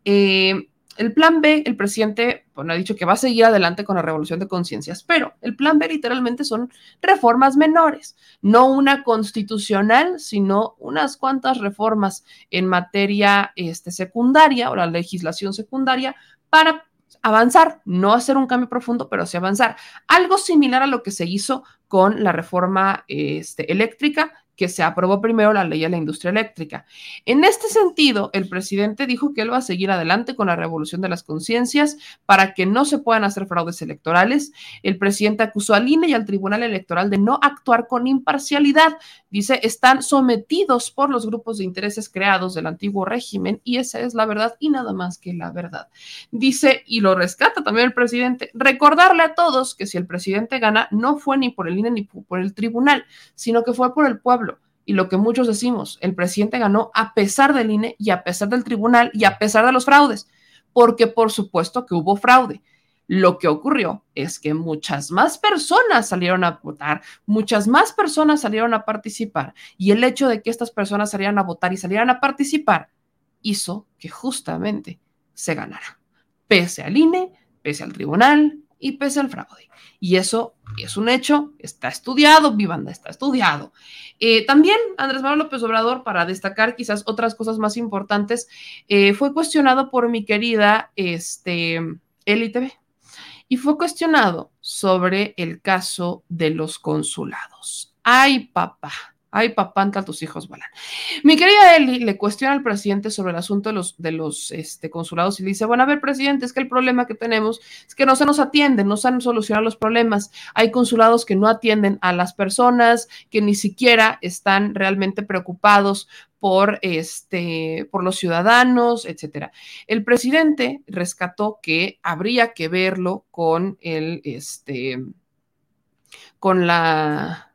Eh, el plan B, el presidente ha dicho que va a seguir adelante con la revolución de conciencias, pero el plan B literalmente son reformas menores, no una constitucional, sino unas cuantas reformas en materia este, secundaria o la legislación secundaria para avanzar, no hacer un cambio profundo, pero sí avanzar. Algo similar a lo que se hizo con la reforma este, eléctrica que se aprobó primero la ley de la industria eléctrica. En este sentido, el presidente dijo que él va a seguir adelante con la revolución de las conciencias para que no se puedan hacer fraudes electorales. El presidente acusó al INE y al Tribunal Electoral de no actuar con imparcialidad. Dice, están sometidos por los grupos de intereses creados del antiguo régimen y esa es la verdad y nada más que la verdad. Dice, y lo rescata también el presidente, recordarle a todos que si el presidente gana, no fue ni por el INE ni por el tribunal, sino que fue por el pueblo y lo que muchos decimos, el presidente ganó a pesar del INE y a pesar del tribunal y a pesar de los fraudes, porque por supuesto que hubo fraude. Lo que ocurrió es que muchas más personas salieron a votar, muchas más personas salieron a participar y el hecho de que estas personas salieran a votar y salieran a participar hizo que justamente se ganara, pese al INE, pese al tribunal y pese al fraude. Y eso es un hecho, está estudiado, Vivanda está estudiado. Eh, también Andrés Manuel López Obrador, para destacar quizás otras cosas más importantes, eh, fue cuestionado por mi querida este, LITV y fue cuestionado sobre el caso de los consulados. Ay, papá, Ay, papanta, tus hijos vuelan. Mi querida Eli le cuestiona al presidente sobre el asunto de los, de los este, consulados y le dice, bueno, a ver, presidente, es que el problema que tenemos es que no se nos atienden, no se han solucionado los problemas. Hay consulados que no atienden a las personas, que ni siquiera están realmente preocupados por, este, por los ciudadanos, etcétera. El presidente rescató que habría que verlo con el, este, con la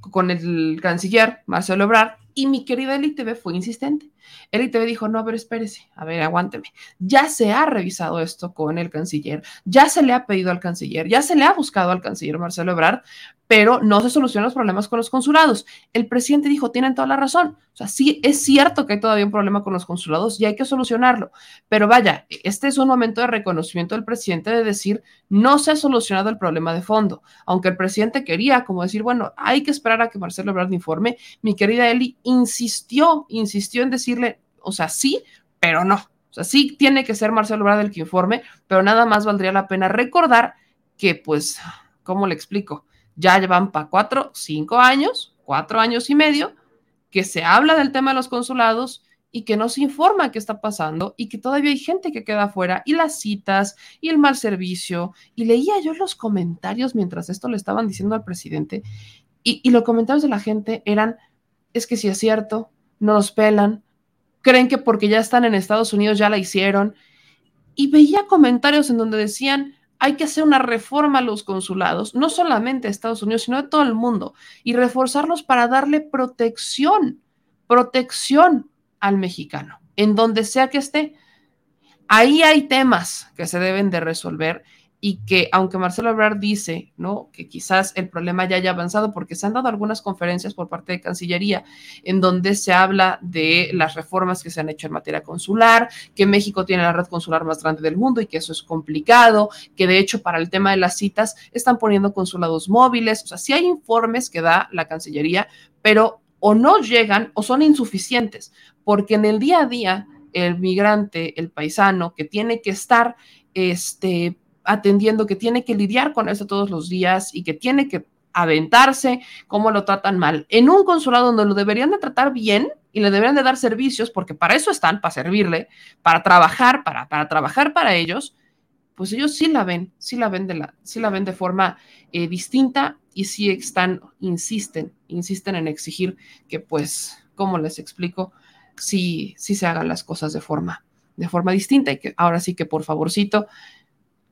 con el canciller Marcelo Ebrard y mi querida LITV fue insistente. LITV dijo, no, ver, espérese, a ver, aguánteme. Ya se ha revisado esto con el canciller, ya se le ha pedido al canciller, ya se le ha buscado al canciller Marcelo Ebrard pero no se solucionan los problemas con los consulados. El presidente dijo, tienen toda la razón. O sea, sí, es cierto que hay todavía un problema con los consulados y hay que solucionarlo. Pero vaya, este es un momento de reconocimiento del presidente de decir, no se ha solucionado el problema de fondo. Aunque el presidente quería como decir, bueno, hay que esperar a que Marcelo Ebrard informe, mi querida Eli insistió, insistió en decirle, o sea, sí, pero no. O sea, sí tiene que ser Marcelo Ebrard el que informe, pero nada más valdría la pena recordar que, pues, ¿cómo le explico? ya llevan para cuatro, cinco años, cuatro años y medio, que se habla del tema de los consulados y que no se informa qué está pasando y que todavía hay gente que queda afuera y las citas y el mal servicio. Y leía yo los comentarios mientras esto le estaban diciendo al presidente y, y los comentarios de la gente eran, es que si es cierto, no los pelan, creen que porque ya están en Estados Unidos ya la hicieron. Y veía comentarios en donde decían, hay que hacer una reforma a los consulados, no solamente de Estados Unidos, sino de todo el mundo, y reforzarlos para darle protección, protección al mexicano, en donde sea que esté. Ahí hay temas que se deben de resolver y que aunque Marcelo Ebrard dice, ¿no? Que quizás el problema ya haya avanzado porque se han dado algunas conferencias por parte de Cancillería en donde se habla de las reformas que se han hecho en materia consular, que México tiene la red consular más grande del mundo y que eso es complicado, que de hecho para el tema de las citas están poniendo consulados móviles, o sea, sí hay informes que da la Cancillería, pero o no llegan o son insuficientes, porque en el día a día el migrante, el paisano que tiene que estar este atendiendo, que tiene que lidiar con eso todos los días y que tiene que aventarse cómo lo tratan mal. En un consulado donde lo deberían de tratar bien y le deberían de dar servicios, porque para eso están, para servirle, para trabajar, para, para trabajar para ellos, pues ellos sí la ven, sí la ven de, la, sí la ven de forma eh, distinta y sí están, insisten, insisten en exigir que pues, ¿cómo les explico? Sí, sí se hagan las cosas de forma, de forma distinta y que ahora sí que por favorcito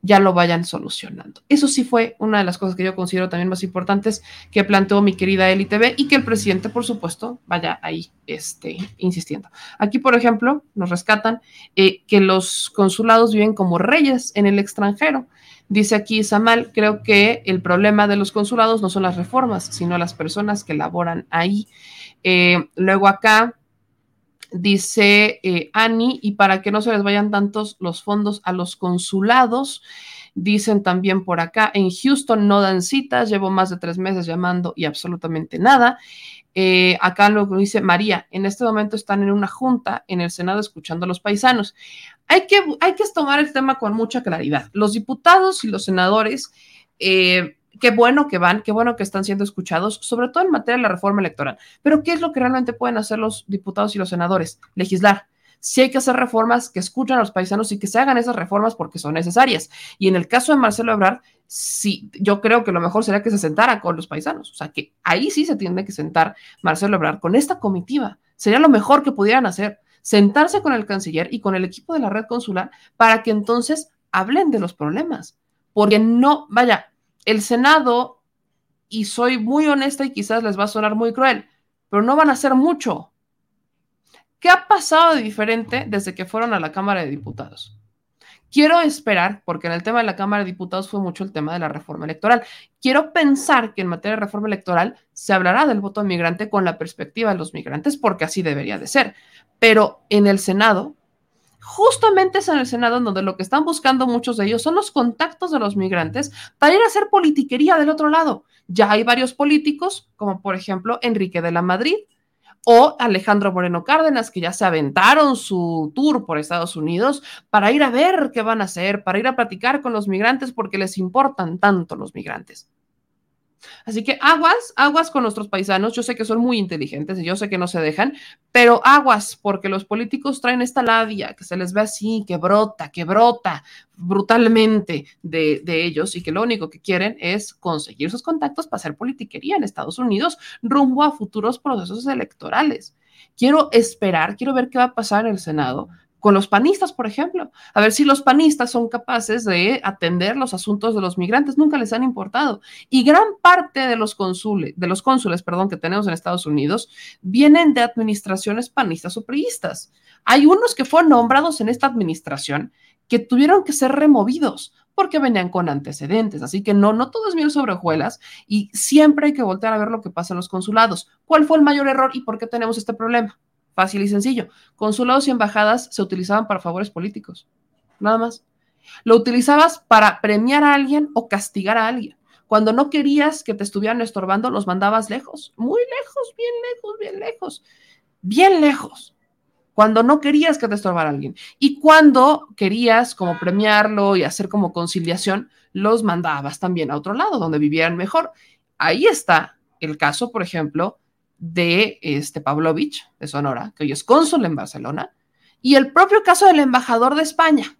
ya lo vayan solucionando. Eso sí fue una de las cosas que yo considero también más importantes que planteó mi querida LITV y que el presidente, por supuesto, vaya ahí este, insistiendo. Aquí, por ejemplo, nos rescatan eh, que los consulados viven como reyes en el extranjero. Dice aquí Samal, creo que el problema de los consulados no son las reformas, sino las personas que laboran ahí. Eh, luego acá dice eh, Ani, y para que no se les vayan tantos los fondos a los consulados, dicen también por acá, en Houston no dan citas, llevo más de tres meses llamando y absolutamente nada. Eh, acá lo dice María, en este momento están en una junta en el Senado escuchando a los paisanos. Hay que, hay que tomar el tema con mucha claridad. Los diputados y los senadores eh, qué bueno que van, qué bueno que están siendo escuchados, sobre todo en materia de la reforma electoral. Pero ¿qué es lo que realmente pueden hacer los diputados y los senadores? Legislar. Si hay que hacer reformas que escuchan a los paisanos y que se hagan esas reformas porque son necesarias. Y en el caso de Marcelo Ebrard, sí, yo creo que lo mejor sería que se sentara con los paisanos. O sea, que ahí sí se tiene que sentar Marcelo Ebrard con esta comitiva. Sería lo mejor que pudieran hacer. Sentarse con el canciller y con el equipo de la red consular para que entonces hablen de los problemas. Porque no, vaya, el Senado, y soy muy honesta y quizás les va a sonar muy cruel, pero no van a hacer mucho. ¿Qué ha pasado de diferente desde que fueron a la Cámara de Diputados? Quiero esperar, porque en el tema de la Cámara de Diputados fue mucho el tema de la reforma electoral. Quiero pensar que en materia de reforma electoral se hablará del voto migrante con la perspectiva de los migrantes, porque así debería de ser. Pero en el Senado, justamente es en el Senado donde lo que están buscando muchos de ellos son los contactos de los migrantes para ir a hacer politiquería del otro lado. Ya hay varios políticos, como por ejemplo Enrique de la Madrid o Alejandro Moreno Cárdenas, que ya se aventaron su tour por Estados Unidos para ir a ver qué van a hacer, para ir a platicar con los migrantes porque les importan tanto los migrantes. Así que aguas, aguas con nuestros paisanos. Yo sé que son muy inteligentes y yo sé que no se dejan, pero aguas, porque los políticos traen esta labia que se les ve así, que brota, que brota brutalmente de, de ellos y que lo único que quieren es conseguir sus contactos para hacer politiquería en Estados Unidos rumbo a futuros procesos electorales. Quiero esperar, quiero ver qué va a pasar en el Senado con los panistas, por ejemplo. A ver si los panistas son capaces de atender los asuntos de los migrantes, nunca les han importado. Y gran parte de los cónsules, de los cónsules, perdón, que tenemos en Estados Unidos vienen de administraciones panistas o priistas. Hay unos que fueron nombrados en esta administración que tuvieron que ser removidos porque venían con antecedentes. Así que no, no todo es miel sobre hojuelas y siempre hay que voltear a ver lo que pasa en los consulados. ¿Cuál fue el mayor error y por qué tenemos este problema? Fácil y sencillo. Consulados y embajadas se utilizaban para favores políticos. Nada más. Lo utilizabas para premiar a alguien o castigar a alguien. Cuando no querías que te estuvieran estorbando, los mandabas lejos, muy lejos, bien lejos, bien lejos, bien lejos. Cuando no querías que te estorbara alguien. Y cuando querías como premiarlo y hacer como conciliación, los mandabas también a otro lado, donde vivieran mejor. Ahí está el caso, por ejemplo, de este Pavlovich, de Sonora, que hoy es cónsul en Barcelona, y el propio caso del embajador de España,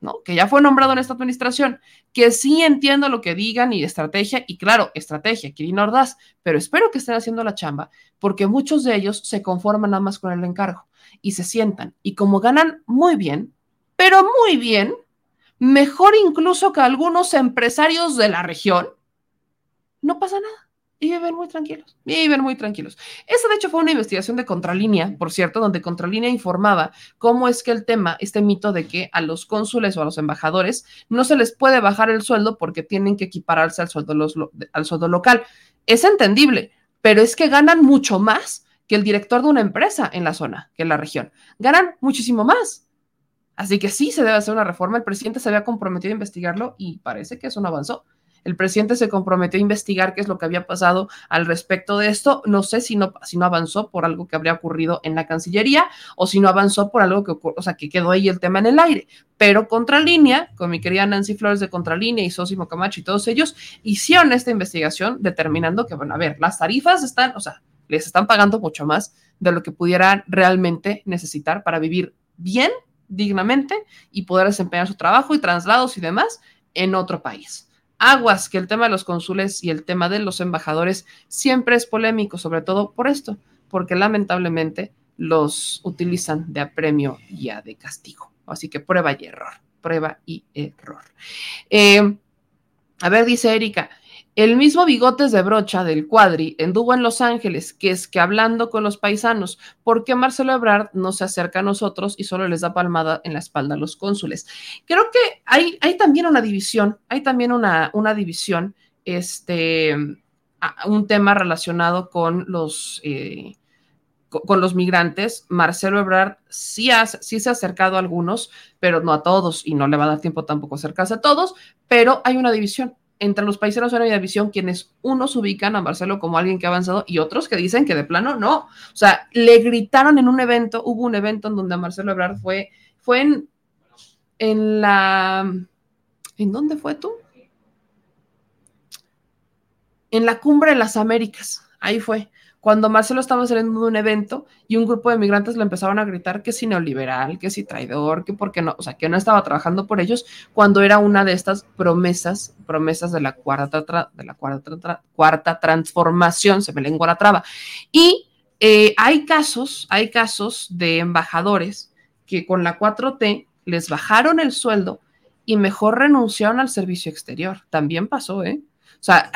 ¿no? que ya fue nombrado en esta administración, que sí entiendo lo que digan y estrategia, y claro, estrategia, Kirin Ordaz, pero espero que estén haciendo la chamba, porque muchos de ellos se conforman nada más con el encargo y se sientan, y como ganan muy bien, pero muy bien, mejor incluso que algunos empresarios de la región, no pasa nada y viven muy tranquilos, viven muy tranquilos. Esa de hecho fue una investigación de Contralínea, por cierto, donde Contralínea informaba cómo es que el tema, este mito de que a los cónsules o a los embajadores no se les puede bajar el sueldo porque tienen que equipararse al sueldo, al sueldo local. Es entendible, pero es que ganan mucho más que el director de una empresa en la zona, que en la región. Ganan muchísimo más. Así que sí se debe hacer una reforma. El presidente se había comprometido a investigarlo y parece que eso no avanzó. El presidente se comprometió a investigar qué es lo que había pasado al respecto de esto. No sé si no, avanzó por algo que habría ocurrido en la Cancillería o si no avanzó por algo que ocurrió, o sea, que quedó ahí el tema en el aire. Pero Contralínea, con mi querida Nancy Flores de Contralínea y Sosimo Camacho y todos ellos, hicieron esta investigación determinando que, bueno, a ver, las tarifas están, o sea, les están pagando mucho más de lo que pudieran realmente necesitar para vivir bien, dignamente y poder desempeñar su trabajo y traslados y demás en otro país aguas que el tema de los cónsules y el tema de los embajadores siempre es polémico, sobre todo por esto, porque lamentablemente los utilizan de apremio y de castigo. Así que prueba y error, prueba y error. Eh, a ver, dice Erika, el mismo Bigotes de Brocha del Cuadri anduvo en Los Ángeles, que es que hablando con los paisanos, ¿por qué Marcelo Ebrard no se acerca a nosotros y solo les da palmada en la espalda a los cónsules? Creo que hay, también una división, hay también una, una división, este, un tema relacionado con los... Eh, con los migrantes, Marcelo Ebrard sí, sí se ha acercado a algunos, pero no a todos, y no le va a dar tiempo tampoco acercarse a todos, pero hay una división entre los paisanos de la visión, quienes unos ubican a Marcelo como alguien que ha avanzado y otros que dicen que de plano no. O sea, le gritaron en un evento, hubo un evento en donde Marcelo Ebrard fue, fue en, en la... ¿En dónde fue tú? en la cumbre de las Américas. Ahí fue cuando Marcelo estaba saliendo de un evento y un grupo de migrantes le empezaron a gritar que si neoliberal, que si traidor, que porque no, o sea, que no estaba trabajando por ellos, cuando era una de estas promesas, promesas de la cuarta, de la cuarta, cuarta transformación, se me lengua la traba. Y eh, hay casos, hay casos de embajadores que con la 4T les bajaron el sueldo y mejor renunciaron al servicio exterior. También pasó, ¿eh? O sea,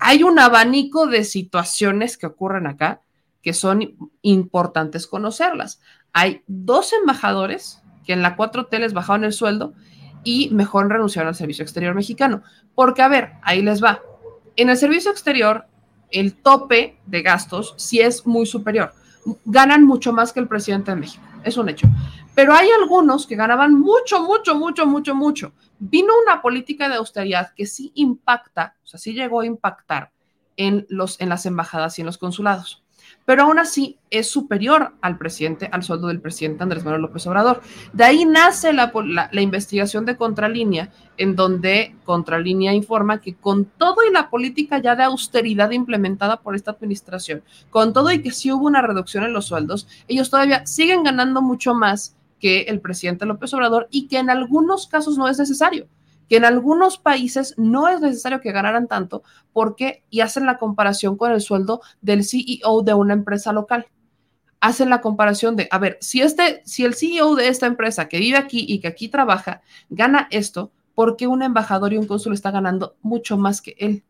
hay un abanico de situaciones que ocurren acá que son importantes conocerlas. Hay dos embajadores que en la 4T les bajaron el sueldo y mejor renunciaron al servicio exterior mexicano. Porque, a ver, ahí les va. En el servicio exterior, el tope de gastos sí es muy superior. Ganan mucho más que el presidente de México. Es un hecho. Pero hay algunos que ganaban mucho, mucho, mucho, mucho, mucho vino una política de austeridad que sí impacta, o sea, sí llegó a impactar en, los, en las embajadas y en los consulados. Pero aún así es superior al presidente, al sueldo del presidente Andrés Manuel López Obrador. De ahí nace la, la, investigación de Contralínea, en donde Contralínea informa que con todo y la política ya de austeridad implementada por esta administración, con todo y que sí hubo una reducción en los sueldos, ellos todavía siguen ganando mucho más que el presidente López Obrador y que en algunos casos no es necesario, que en algunos países no es necesario que ganaran tanto porque y hacen la comparación con el sueldo del CEO de una empresa local. Hacen la comparación de, a ver, si este si el CEO de esta empresa que vive aquí y que aquí trabaja gana esto, ¿por qué un embajador y un cónsul está ganando mucho más que él?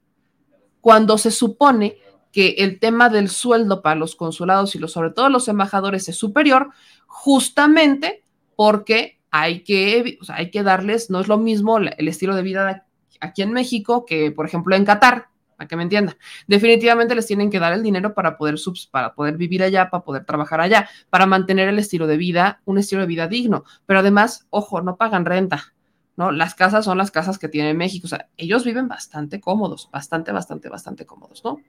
Cuando se supone que el tema del sueldo para los consulados y los, sobre todo los embajadores es superior, justamente porque hay que, hay que darles, no es lo mismo el estilo de vida aquí en México que, por ejemplo, en Qatar, para que me entienda. Definitivamente les tienen que dar el dinero para poder, para poder vivir allá, para poder trabajar allá, para mantener el estilo de vida, un estilo de vida digno. Pero además, ojo, no pagan renta, ¿no? Las casas son las casas que tiene México. O sea, ellos viven bastante cómodos, bastante, bastante, bastante cómodos, ¿no?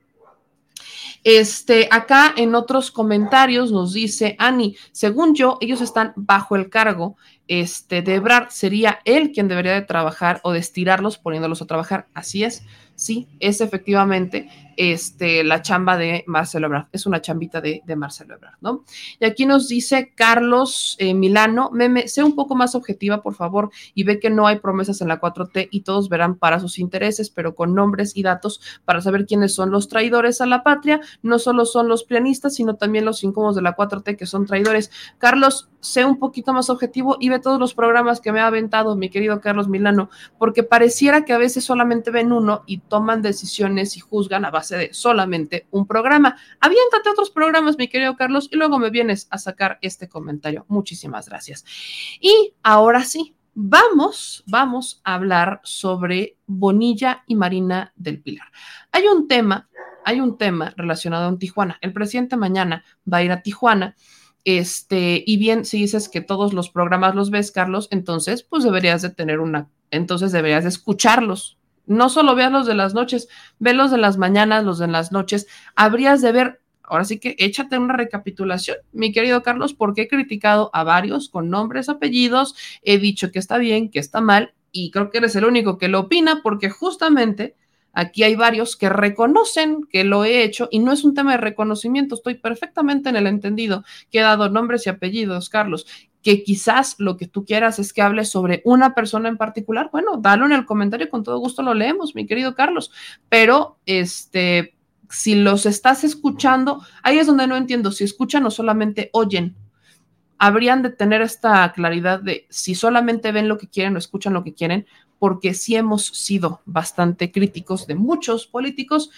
Este, acá en otros comentarios nos dice Ani, según yo, ellos están bajo el cargo este, de Ebrard, sería él quien debería de trabajar o de estirarlos poniéndolos a trabajar. Así es, sí, es efectivamente este, la chamba de Marcelo Ebrard, es una chambita de, Marcelo Ebrard, ¿no? Y aquí nos dice Carlos eh, Milano, meme, sé un poco más objetiva, por favor, y ve que no hay promesas en la 4T y todos verán para sus intereses, pero con nombres y datos para saber quiénes son los traidores a la patria, no solo son los pianistas, sino también los incómodos de la 4T que son traidores. Carlos, sé un poquito más objetivo y ve todos los programas que me ha aventado mi querido Carlos Milano, porque pareciera que a veces solamente ven uno y toman decisiones y juzgan a base de solamente un programa. Aviéntate otros programas, mi querido Carlos, y luego me vienes a sacar este comentario. Muchísimas gracias. Y ahora sí, vamos, vamos a hablar sobre Bonilla y Marina del Pilar. Hay un tema, hay un tema relacionado en Tijuana. El presidente mañana va a ir a Tijuana. Este, y bien, si dices que todos los programas los ves, Carlos, entonces, pues deberías de tener una, entonces deberías de escucharlos, no solo veas los de las noches, ve los de las mañanas, los de las noches. Habrías de ver, ahora sí que échate una recapitulación, mi querido Carlos, porque he criticado a varios con nombres, apellidos, he dicho que está bien, que está mal, y creo que eres el único que lo opina, porque justamente aquí hay varios que reconocen que lo he hecho y no es un tema de reconocimiento, estoy perfectamente en el entendido que he dado nombres y apellidos, Carlos, que quizás lo que tú quieras es que hables sobre una persona en particular, bueno, dalo en el comentario, con todo gusto lo leemos, mi querido Carlos, pero este, si los estás escuchando, ahí es donde no entiendo, si escuchan o solamente oyen, habrían de tener esta claridad de si solamente ven lo que quieren o escuchan lo que quieren, porque sí hemos sido bastante críticos de muchos políticos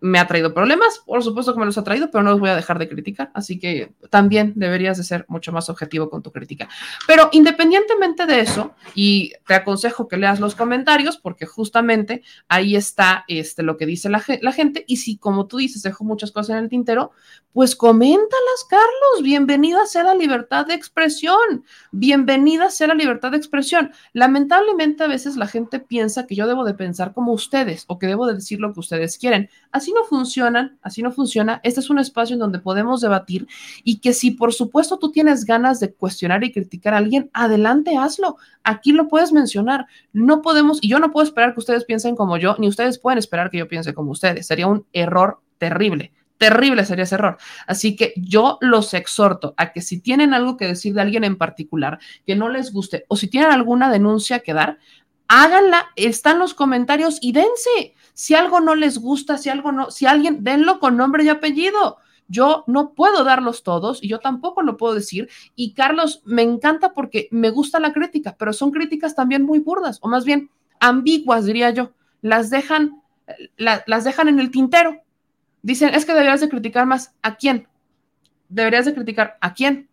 me ha traído problemas, por supuesto que me los ha traído, pero no los voy a dejar de criticar, así que también deberías de ser mucho más objetivo con tu crítica. Pero independientemente de eso, y te aconsejo que leas los comentarios, porque justamente ahí está este, lo que dice la, gente, y si como tú dices, dejo muchas cosas en el tintero, pues coméntalas, Carlos, bienvenida sea la libertad de expresión, bienvenida sea la libertad de expresión. Lamentablemente a veces la gente piensa que yo debo de pensar como ustedes o que debo de decir lo que ustedes quieren. Así así no funcionan, así no funciona. Este es un espacio en donde podemos debatir y que si por supuesto tú tienes ganas de cuestionar y criticar a alguien, adelante, hazlo. Aquí lo puedes mencionar. No podemos, y yo no puedo esperar que ustedes piensen como yo, ni ustedes pueden esperar que yo piense como ustedes. Sería un error terrible. Terrible sería ese error. Así que yo los exhorto a que si tienen algo que decir de alguien en particular que no les guste o si tienen alguna denuncia que dar, háganla, están los comentarios y dense. Si algo no les gusta, si algo no, si alguien, denlo con nombre y apellido. Yo no puedo darlos todos y yo tampoco lo puedo decir. Y Carlos, me encanta porque me gusta la crítica, pero son críticas también muy burdas, o más bien ambiguas, diría yo. Las dejan, las dejan en el tintero. Dicen, es que deberías de criticar más. ¿A quién? Deberías de criticar a quién.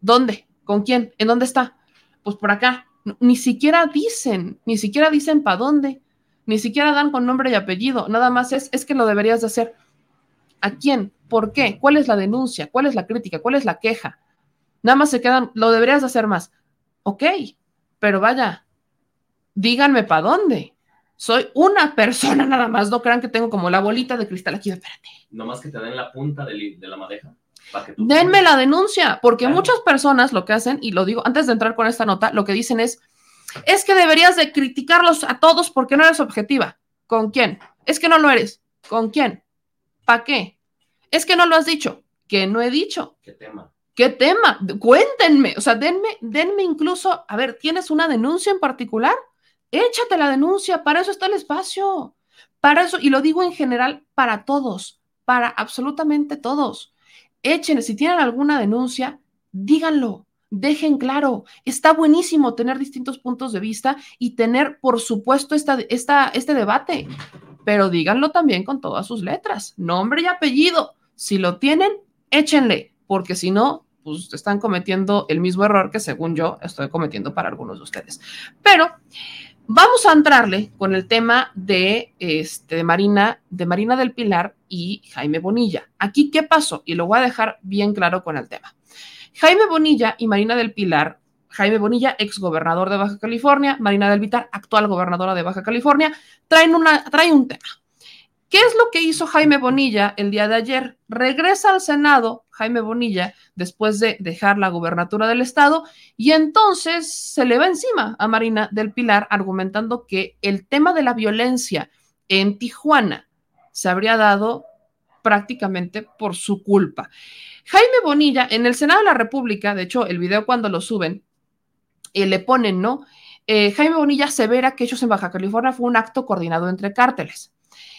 ¿Dónde? ¿Con quién? ¿En dónde está? Pues por acá. Ni siquiera dicen, ni siquiera dicen para dónde, ni siquiera dan con nombre y apellido, nada más es, es que lo deberías de hacer. ¿A quién? ¿Por qué? ¿Cuál es la denuncia? ¿Cuál es la crítica? ¿Cuál es la queja? Nada más se quedan, lo deberías de hacer más. Ok, pero vaya, díganme para dónde. Soy una persona nada más, no crean que tengo como la bolita de cristal aquí, espérate. más que te den la punta de, de la madeja. Denme la denuncia, porque muchas personas lo que hacen, y lo digo antes de entrar con esta nota, lo que dicen es, es que deberías de criticarlos a todos porque no eres objetiva. ¿Con quién? Es que no lo eres. ¿Con quién? ¿Para qué? Es que no lo has dicho. Que no he dicho. ¿Qué tema? ¿Qué tema? Cuéntenme, o sea, denme, denme incluso, a ver, ¿tienes una denuncia en particular? Échate la denuncia, para eso está el espacio. Para eso, y lo digo en general, para todos, para absolutamente todos echen, si tienen alguna denuncia, díganlo, dejen claro. Está buenísimo tener distintos puntos de vista y tener, por supuesto, esta, esta, este debate, pero díganlo también con todas sus letras, nombre y apellido. Si lo tienen, échenle, porque si no, pues están cometiendo el mismo error que según yo estoy cometiendo para algunos de ustedes. Pero Vamos a entrarle con el tema de, este, de, Marina, de Marina del Pilar y Jaime Bonilla. Aquí, ¿qué pasó? Y lo voy a dejar bien claro con el tema. Jaime Bonilla y Marina del Pilar, Jaime Bonilla, ex gobernador de Baja California, Marina del Pilar, actual gobernadora de Baja California, traen, una, un tema. ¿Qué es lo que hizo Jaime Bonilla el día de ayer? Regresa al Senado Jaime Bonilla después de dejar la gubernatura del estado y entonces se le va encima a Marina del Pilar argumentando que el tema de la violencia en Tijuana se habría dado prácticamente por su culpa. Jaime Bonilla en el Senado de la República, de hecho el video cuando lo suben, eh, le ponen, ¿no? Eh, Jaime Bonilla asevera que hechos en Baja California fue un acto coordinado entre cárteles.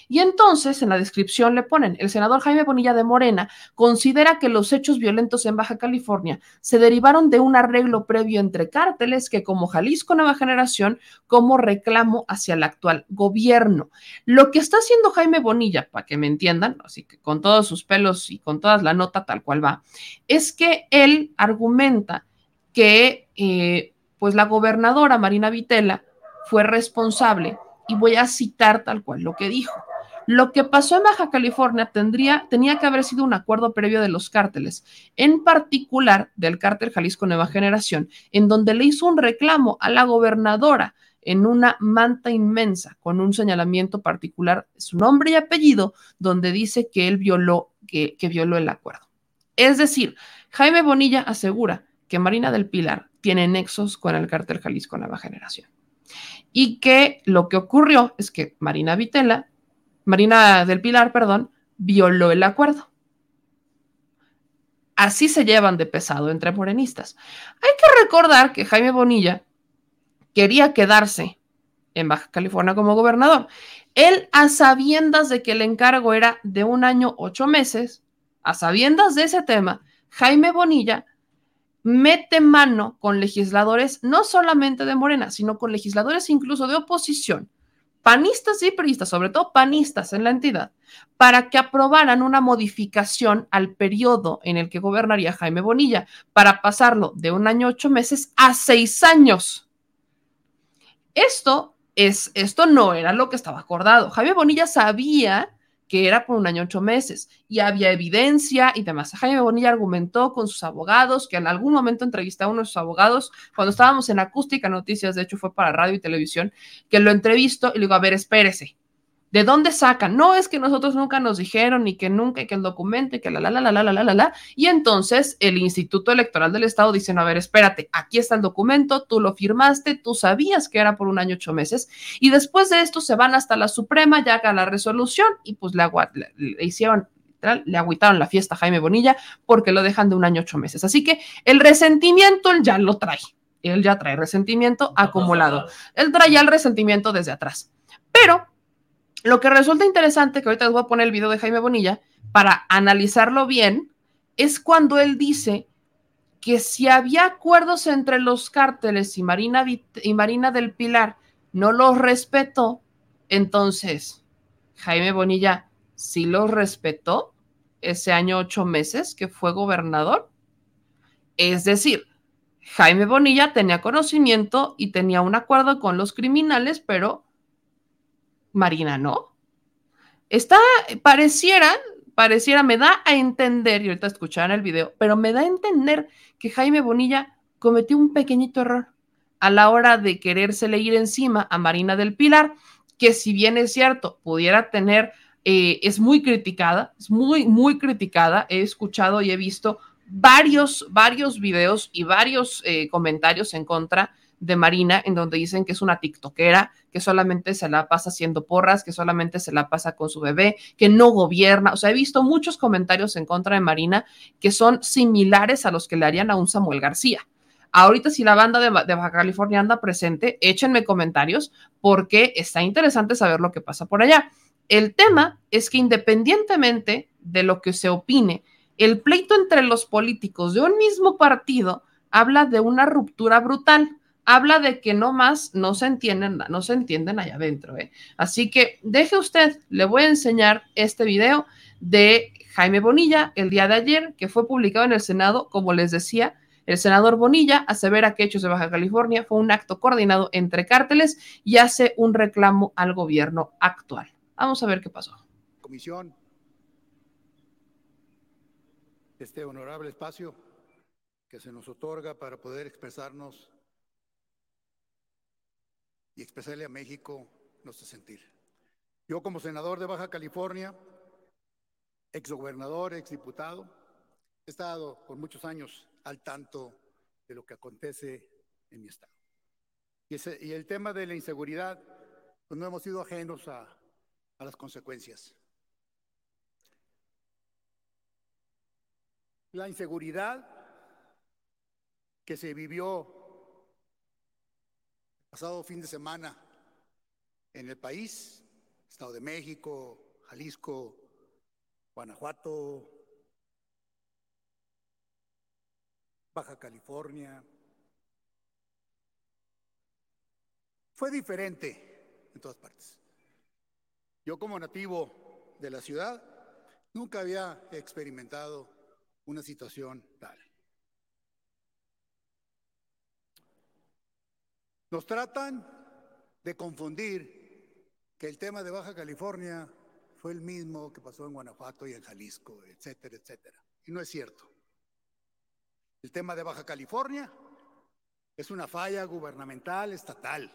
Y entonces en la descripción le ponen, el senador Jaime Bonilla de Morena considera que los hechos violentos en Baja California se derivaron de un arreglo previo entre cárteles que como Jalisco Nueva Generación, como reclamo hacia el actual gobierno. Lo que está haciendo Jaime Bonilla, para que me entiendan, así que con todos sus pelos y con toda la nota tal cual va, es que él argumenta que eh, pues la gobernadora Marina Vitela fue responsable y voy a citar tal cual lo que dijo. Lo que pasó en Baja California tendría, tenía que haber sido un acuerdo previo de los cárteles, en particular del cártel Jalisco Nueva Generación, en donde le hizo un reclamo a la gobernadora en una manta inmensa con un señalamiento particular, su nombre y apellido, donde dice que él violó, que, que violó el acuerdo. Es decir, Jaime Bonilla asegura que Marina del Pilar tiene nexos con el cártel Jalisco Nueva Generación. Y que lo que ocurrió es que Marina Vitela Marina del Pilar, perdón, violó el acuerdo. Así se llevan de pesado entre morenistas. Hay que recordar que Jaime Bonilla quería quedarse en Baja California como gobernador. Él, a sabiendas de que el encargo era de un año, ocho meses, a sabiendas de ese tema, Jaime Bonilla mete mano con legisladores, no solamente de Morena, sino con legisladores incluso de oposición, panistas y priistas, sobre todo panistas en la entidad, para que aprobaran una modificación al periodo en el que gobernaría Jaime Bonilla, para pasarlo de un año ocho meses a seis años. Esto es, esto no era lo que estaba acordado. Jaime Bonilla sabía que era por un año ocho meses y había evidencia y demás. Jaime Bonilla argumentó con sus abogados, que en algún momento entrevisté a uno de sus abogados, cuando estábamos en Acústica Noticias, de hecho fue para radio y televisión, que lo entrevisto y le digo, a ver, espérese, ¿De dónde sacan? No es que nosotros nunca nos dijeron y que nunca, y que el documento y que la, la, la, la, la, la, la, la. Y entonces el Instituto Electoral del Estado dice, no, a ver, espérate, aquí está el documento, tú lo firmaste, tú sabías que era por un año, ocho meses. Y después de esto se van hasta la Suprema, ya haga la resolución y pues le, agua, le, hicieron le agüitaron la fiesta a Jaime Bonilla porque lo dejan de un año ocho meses. Así que el resentimiento él ya lo trae. Él ya trae resentimiento acumulado. Él trae ya el resentimiento desde atrás. Pero lo que resulta interesante, que ahorita les voy a poner el video de Jaime Bonilla, para analizarlo bien, es cuando él dice que si había acuerdos entre los cárteles y Marina, y Marina del Pilar no los respetó, entonces Jaime Bonilla sí los respetó ese año ocho meses que fue gobernador. Es decir, Jaime Bonilla tenía conocimiento y tenía un acuerdo con los criminales, pero Marina no. Está, pareciera, pareciera, me da a entender, y ahorita escucharán el video, pero me da a entender que Jaime Bonilla cometió un pequeñito error a la hora de querérsele ir encima a Marina del Pilar, que si bien es cierto, pudiera tener, eh, es muy criticada, es muy, muy criticada. He escuchado y he visto varios, varios videos y varios eh, comentarios en contra de Marina, en donde dicen que es una tiktokera, que solamente se la pasa haciendo porras, que solamente se la pasa con su bebé, que no gobierna. O sea, he visto muchos comentarios en contra de Marina que son similares a los que le harían a un Samuel García. Ahorita si la banda de, de Baja California anda presente, échenme comentarios porque está interesante saber lo que pasa por allá. El tema es que independientemente de lo que se opine, el pleito entre los políticos de un mismo partido habla de una ruptura brutal habla de que no más no se entienden, no se entienden allá adentro. ¿eh? Así que deje usted, le voy a enseñar este video de Jaime Bonilla el día de ayer, que fue publicado en el Senado, como les decía. El senador Bonilla asevera que Hechos de Baja California fue un acto coordinado entre cárteles y hace un reclamo al gobierno actual. Vamos a ver qué pasó. Comisión, este honorable espacio que se nos otorga para poder expresarnos y expresarle a México nuestro sentir. Yo como senador de Baja California, exgobernador, exdiputado, he estado por muchos años al tanto de lo que acontece en mi estado. Y, el tema de la inseguridad, pues no hemos sido ajenos a, a las consecuencias. La inseguridad que se vivió pasado fin de semana en el país, Estado de México, Jalisco, Guanajuato, Baja California. Fue diferente en todas partes. Yo como nativo de la ciudad nunca había experimentado una situación tal. Nos tratan de confundir que el tema de Baja California fue el mismo que pasó en Guanajuato y en Jalisco, etcétera, etcétera. Y no es cierto. El tema de Baja California es una falla gubernamental estatal.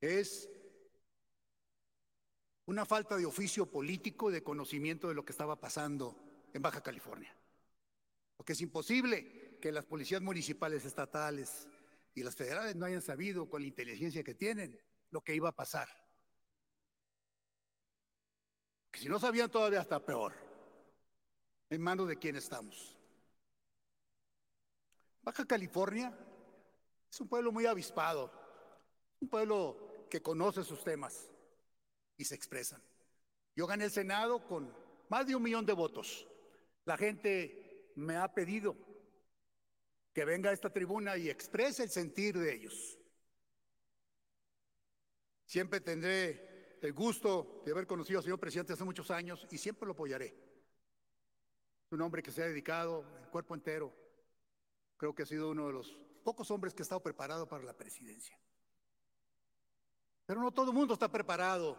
Es una falta de oficio político, de conocimiento de lo que estaba pasando en Baja California. Porque es imposible que las policías municipales estatales y las federales no hayan sabido con la inteligencia que tienen lo que iba a pasar. Que si no sabían todavía está peor. En manos de quién estamos. Baja California es un pueblo muy avispado, un pueblo que conoce sus temas y se expresan. Yo gané el Senado con más de un millón de votos. La gente me ha pedido que venga a esta tribuna y exprese el sentir de ellos. Siempre tendré el gusto de haber conocido al señor presidente hace muchos años y siempre lo apoyaré. Un hombre que se ha dedicado el cuerpo entero. Creo que ha sido uno de los pocos hombres que ha estado preparado para la presidencia. Pero no todo el mundo está preparado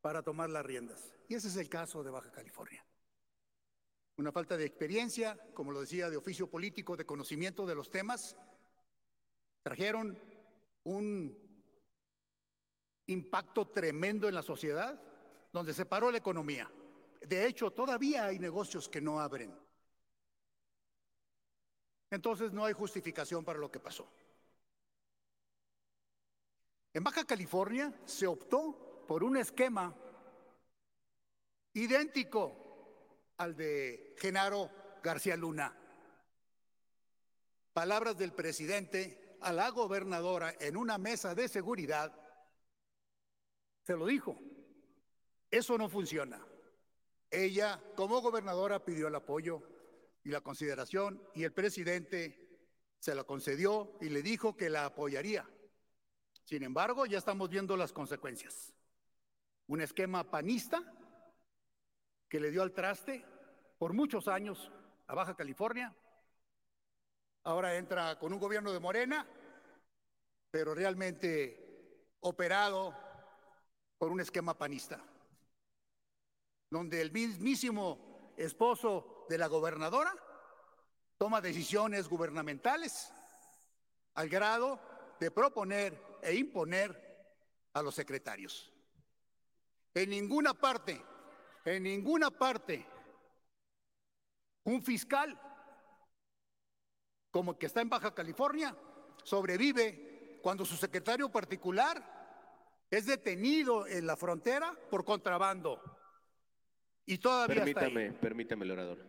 para tomar las riendas. Y ese es el caso de Baja California una falta de experiencia, como lo decía, de oficio político, de conocimiento de los temas, trajeron un impacto tremendo en la sociedad donde se paró la economía. De hecho, todavía hay negocios que no abren. Entonces no hay justificación para lo que pasó. En Baja California se optó por un esquema idéntico al de Genaro García Luna. Palabras del presidente a la gobernadora en una mesa de seguridad, se lo dijo, eso no funciona. Ella, como gobernadora, pidió el apoyo y la consideración y el presidente se la concedió y le dijo que la apoyaría. Sin embargo, ya estamos viendo las consecuencias. Un esquema panista que le dio al traste por muchos años a Baja California. Ahora entra con un gobierno de Morena, pero realmente operado por un esquema panista, donde el mismísimo esposo de la gobernadora toma decisiones gubernamentales al grado de proponer e imponer a los secretarios. En ninguna parte, en ninguna parte, un fiscal como el que está en Baja California sobrevive cuando su secretario particular es detenido en la frontera por contrabando. Y todavía permítame, está ahí. permítame, el orador.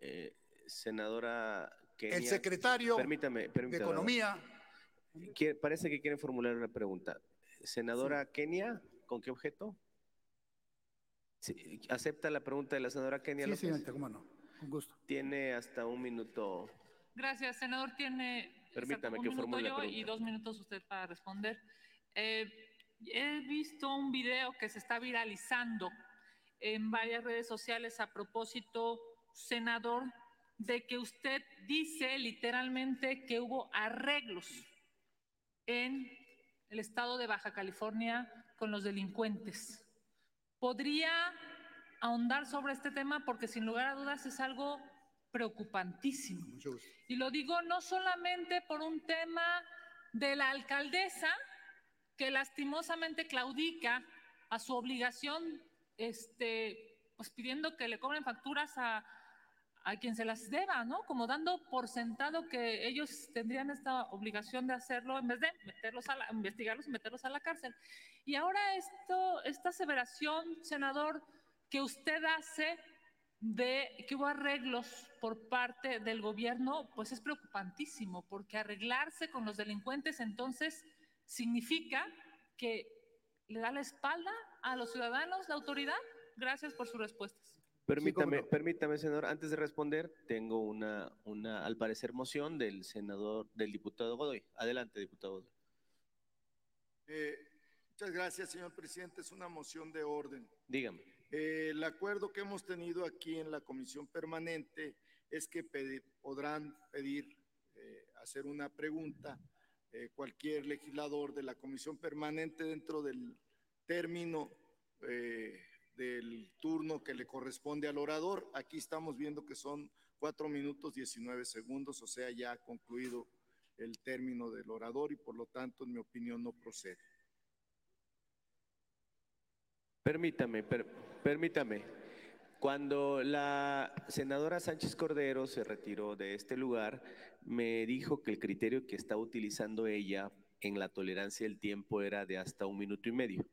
Eh, senadora Kenia, El secretario permítame, de permítame, orador. Economía, Parece que quieren formular una pregunta. Senadora Kenia, ¿con qué objeto? Sí, ¿Acepta la pregunta de la senadora Kenia sí, López? señorita, cómo no, con gusto. Tiene hasta un minuto. Gracias, senador. Tiene Permítame exacto, que un minuto formule la yo pregunta. y dos minutos usted para responder. Eh, he visto un video que se está viralizando en varias redes sociales a propósito, senador, de que usted dice literalmente que hubo arreglos en el estado de Baja California con los delincuentes. ¿Podría ahondar sobre este tema? Porque sin lugar a dudas es algo preocupantísimo. Mucho gusto. Y lo digo no solamente por un tema de la alcaldesa, que lastimosamente claudica a su obligación, este, pues pidiendo que le cobren facturas a, a quien se las deba, ¿no? Como dando por sentado que ellos tendrían esta obligación de hacerlo en vez de meterlos a la, investigarlos y meterlos a la cárcel. Y ahora esto, esta aseveración, senador, que usted hace de que hubo arreglos por parte del gobierno, pues es preocupantísimo, porque arreglarse con los delincuentes entonces significa que le da la espalda a los ciudadanos la autoridad. Gracias por sus respuestas. Permítame, no. permítame, senador, antes de responder, tengo una, una, al parecer, moción del senador, del diputado Godoy. Adelante, diputado Godoy. Eh, muchas gracias, señor presidente. Es una moción de orden. Dígame. Eh, el acuerdo que hemos tenido aquí en la comisión permanente es que podrán pedir, eh, hacer una pregunta eh, cualquier legislador de la comisión permanente dentro del término eh, del turno que le corresponde al orador. Aquí estamos viendo que son cuatro minutos 19 segundos, o sea, ya ha concluido el término del orador y por lo tanto, en mi opinión, no procede. Permítame, per- permítame. Cuando la senadora Sánchez Cordero se retiró de este lugar, me dijo que el criterio que estaba utilizando ella en la tolerancia del tiempo era de hasta un minuto y medio.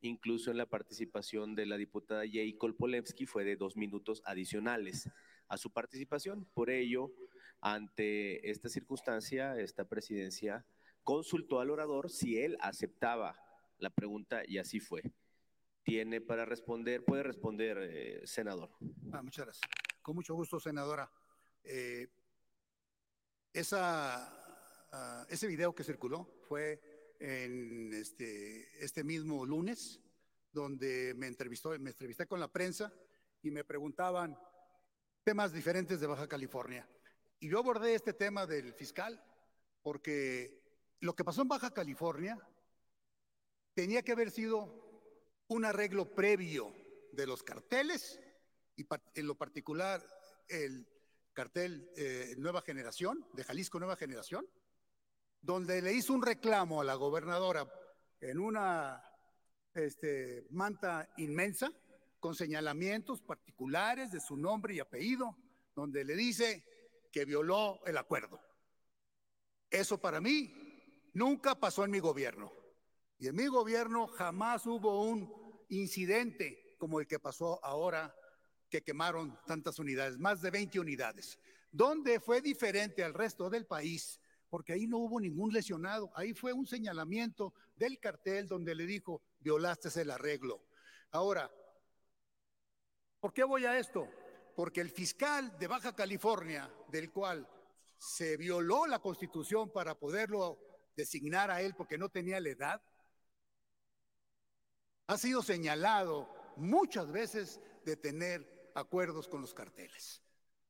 Incluso en la participación de la diputada Jay Kolpolevsky fue de dos minutos adicionales a su participación. Por ello, ante esta circunstancia, esta presidencia consultó al orador si él aceptaba la pregunta y así fue tiene para responder, puede responder, eh, senador. Ah, muchas gracias. Con mucho gusto, senadora. Eh, esa, ah, ese video que circuló fue en este, este mismo lunes, donde me entrevistó, me entrevisté con la prensa y me preguntaban temas diferentes de Baja California. Y yo abordé este tema del fiscal porque lo que pasó en Baja California tenía que haber sido un arreglo previo de los carteles y en lo particular el cartel eh, Nueva Generación, de Jalisco Nueva Generación, donde le hizo un reclamo a la gobernadora en una este, manta inmensa con señalamientos particulares de su nombre y apellido, donde le dice que violó el acuerdo. Eso para mí nunca pasó en mi gobierno. Y en mi gobierno jamás hubo un incidente como el que pasó ahora, que quemaron tantas unidades, más de 20 unidades, donde fue diferente al resto del país, porque ahí no hubo ningún lesionado, ahí fue un señalamiento del cartel donde le dijo, violaste el arreglo. Ahora, ¿por qué voy a esto? Porque el fiscal de Baja California, del cual se violó la constitución para poderlo designar a él porque no tenía la edad, ha sido señalado muchas veces de tener acuerdos con los carteles.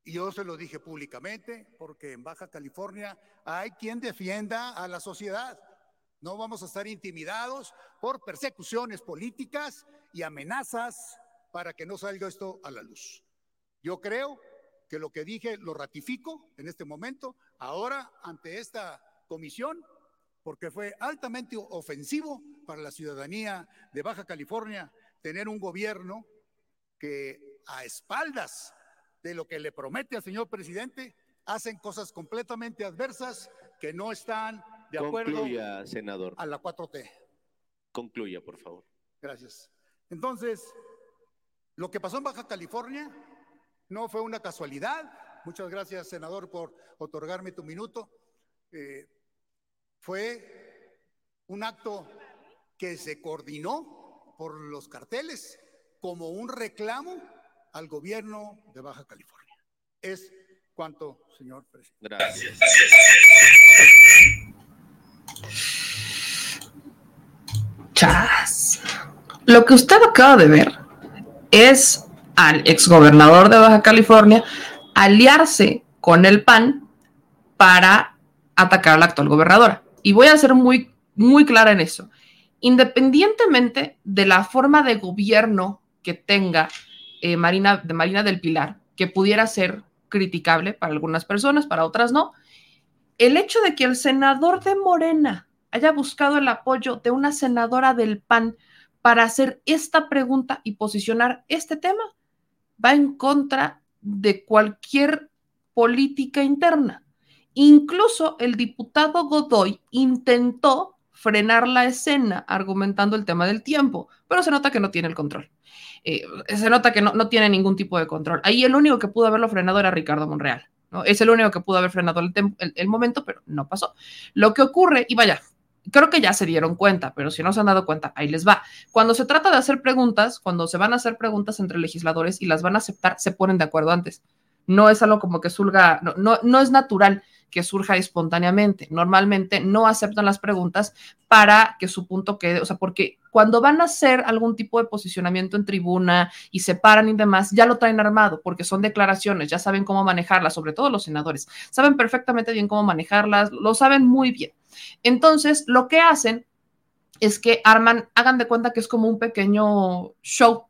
Y yo se lo dije públicamente porque en Baja California hay quien defienda a la sociedad. No vamos a estar intimidados por persecuciones políticas y amenazas para que no salga esto a la luz. Yo creo que lo que dije lo ratifico en este momento, ahora ante esta comisión, porque fue altamente ofensivo para la ciudadanía de Baja California tener un gobierno que a espaldas de lo que le promete al señor presidente hacen cosas completamente adversas que no están de acuerdo Concluya, senador. a la 4T. Concluya, por favor. Gracias. Entonces, lo que pasó en Baja California no fue una casualidad. Muchas gracias, senador, por otorgarme tu minuto. Eh, fue un acto que se coordinó por los carteles como un reclamo al gobierno de Baja California. Es cuanto, señor presidente. Gracias. Chas. Lo que usted acaba de ver es al exgobernador de Baja California aliarse con el PAN para atacar a la actual gobernadora. Y voy a ser muy, muy clara en eso. Independientemente de la forma de gobierno que tenga eh, Marina, de Marina del Pilar, que pudiera ser criticable para algunas personas, para otras no, el hecho de que el senador de Morena haya buscado el apoyo de una senadora del PAN para hacer esta pregunta y posicionar este tema va en contra de cualquier política interna. Incluso el diputado Godoy intentó frenar la escena argumentando el tema del tiempo, pero se nota que no tiene el control. Eh, se nota que no, no, tiene ningún tipo de control. Ahí el único que pudo haberlo frenado era Ricardo Monreal. ¿no? Es el único que pudo haber frenado el, el, momento, pero no pasó. Lo que ocurre, y vaya, creo que ya se dieron cuenta, pero si no se han dado cuenta, ahí les va. Cuando se trata de hacer preguntas, cuando se van a hacer preguntas entre legisladores y las van a aceptar, se ponen de acuerdo antes. No es algo como que surga, no, no es natural que surja espontáneamente. Normalmente no aceptan las preguntas para que su punto quede, o sea, porque cuando van a hacer algún tipo de posicionamiento en tribuna y se paran y demás, ya lo traen armado, porque son declaraciones, ya saben cómo manejarlas, sobre todo los senadores, saben perfectamente bien cómo manejarlas, lo saben muy bien. Entonces, lo que hacen es que arman, hagan de cuenta que es como un pequeño show.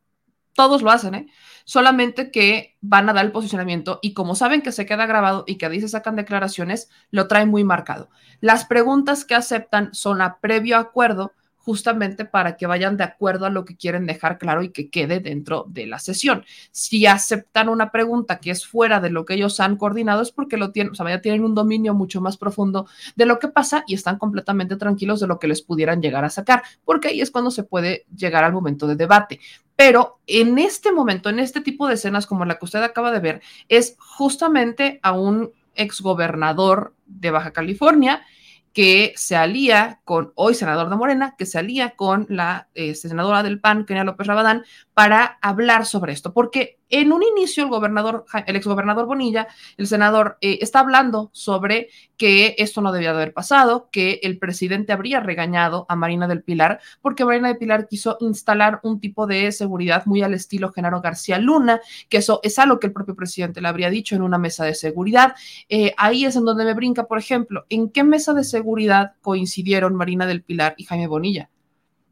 Todos lo hacen, ¿eh? Solamente que van a dar el posicionamiento y como saben que se queda grabado y que se sacan declaraciones, lo traen muy marcado. Las preguntas que aceptan son a previo acuerdo justamente para que vayan de acuerdo a lo que quieren dejar claro y que quede dentro de la sesión. Si aceptan una pregunta que es fuera de lo que ellos han coordinado es porque lo tienen, o sea, ya tienen un dominio mucho más profundo de lo que pasa y están completamente tranquilos de lo que les pudieran llegar a sacar, porque ahí es cuando se puede llegar al momento de debate. Pero en este momento, en este tipo de escenas como la que usted acaba de ver, es justamente a un exgobernador de Baja California que se alía con, hoy senador de Morena, que se alía con la eh, senadora del PAN, Kenia López Rabadán, para hablar sobre esto, porque en un inicio el gobernador, el exgobernador Bonilla, el senador, eh, está hablando sobre que esto no debía de haber pasado, que el presidente habría regañado a Marina del Pilar, porque Marina del Pilar quiso instalar un tipo de seguridad muy al estilo Genaro García Luna, que eso es algo que el propio presidente le habría dicho en una mesa de seguridad. Eh, ahí es en donde me brinca, por ejemplo, ¿en qué mesa de seguridad coincidieron Marina del Pilar y Jaime Bonilla?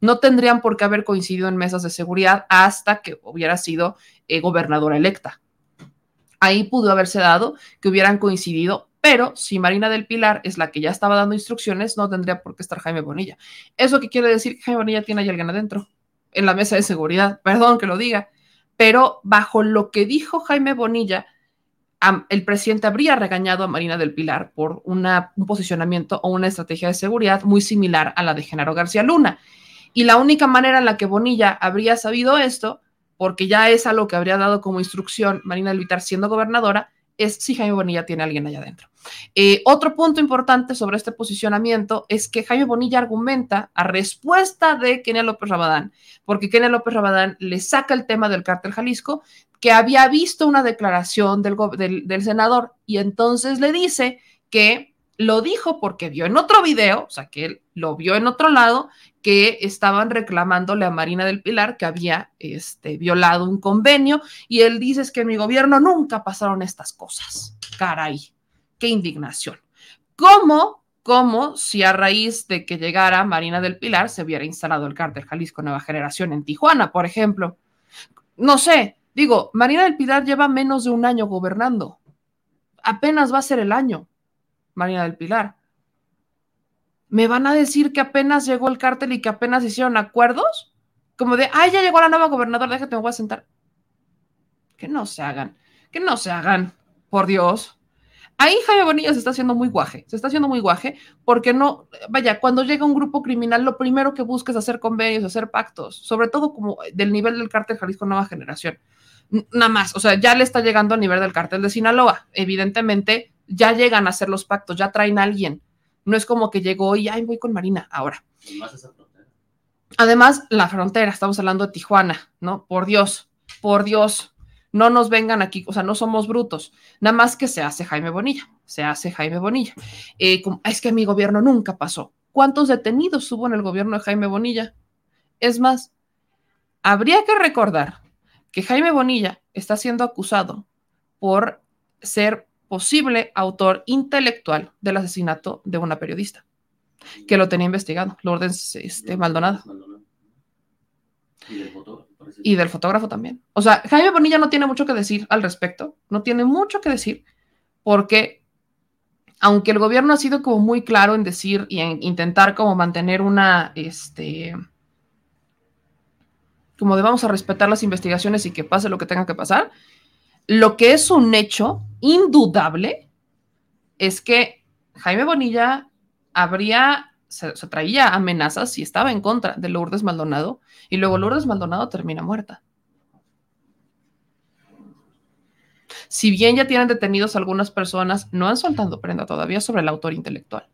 No tendrían por qué haber coincidido en mesas de seguridad hasta que hubiera sido eh, gobernadora electa. Ahí pudo haberse dado que hubieran coincidido, pero si Marina del Pilar es la que ya estaba dando instrucciones, no tendría por qué estar Jaime Bonilla. ¿Eso qué quiere decir? Que Jaime Bonilla tiene ahí alguien adentro. en la mesa de seguridad, perdón que lo diga, pero bajo lo que dijo Jaime Bonilla, el presidente habría regañado a Marina del Pilar por un posicionamiento o una estrategia de seguridad muy similar a la de Genaro García Luna. Y la única manera en la que Bonilla habría sabido esto, porque ya es algo que habría dado como instrucción Marina del siendo gobernadora, es si Jaime Bonilla tiene a alguien allá adentro. Eh, otro punto importante sobre este posicionamiento es que Jaime Bonilla argumenta a respuesta de Kenia López Rabadán, porque Kenia López Rabadán le saca el tema del cártel Jalisco, que había visto una declaración del senador y entonces le dice que lo dijo porque vio en otro video, o sea, que él lo vio en otro lado, que estaban reclamándole a Marina del Pilar que había este, violado un convenio y él dice es que en mi gobierno nunca pasaron estas cosas. Caray, qué indignación. ¿Cómo? Como si a raíz de que llegara Marina del Pilar se hubiera instalado el cártel Jalisco Nueva Generación en Tijuana, por ejemplo. No sé, digo, Marina del Pilar lleva menos de un año gobernando. Apenas va a ser el año, Marina del Pilar me van a decir que apenas llegó el cártel y que apenas hicieron acuerdos, como de, ay, ya llegó la nueva gobernadora, déjate, me voy a sentar. Que no se hagan, que no se hagan, por Dios. Ahí Jaime Bonilla se está haciendo muy guaje, se está haciendo muy guaje, porque no, vaya, cuando llega un grupo criminal, lo primero que busca es hacer convenios, hacer pactos, sobre todo como del nivel del cártel Jalisco Nueva Generación. Nada más, o sea, ya le está llegando al nivel del cártel de Sinaloa. Evidentemente, ya llegan a hacer los pactos, ya traen a alguien no es como que llegó y, ay, voy con Marina ahora. Además, la frontera, estamos hablando de Tijuana, ¿no? Por Dios, por Dios, no nos vengan aquí, o sea, no somos brutos, nada más que se hace Jaime Bonilla, se hace Jaime Bonilla. Eh, es que mi gobierno nunca pasó. ¿Cuántos detenidos hubo en el gobierno de Jaime Bonilla? Es más, habría que recordar que Jaime Bonilla está siendo acusado por ser posible autor intelectual del asesinato de una periodista, que lo tenía investigado, Lourdes este, Maldonado. Y del, fotógrafo, también. O sea, Jaime Bonilla no tiene mucho que decir al respecto, no tiene mucho que decir, porque aunque el gobierno ha sido como muy claro en decir y en intentar como mantener una, este, como de vamos a respetar las investigaciones y que pase lo que tenga que pasar, lo que es un hecho indudable es que Jaime Bonilla habría, se, traía amenazas y estaba en contra de Lourdes Maldonado y luego Lourdes Maldonado termina muerta. Si bien ya tienen detenidos algunas personas, no han soltado prenda todavía sobre el autor intelectual.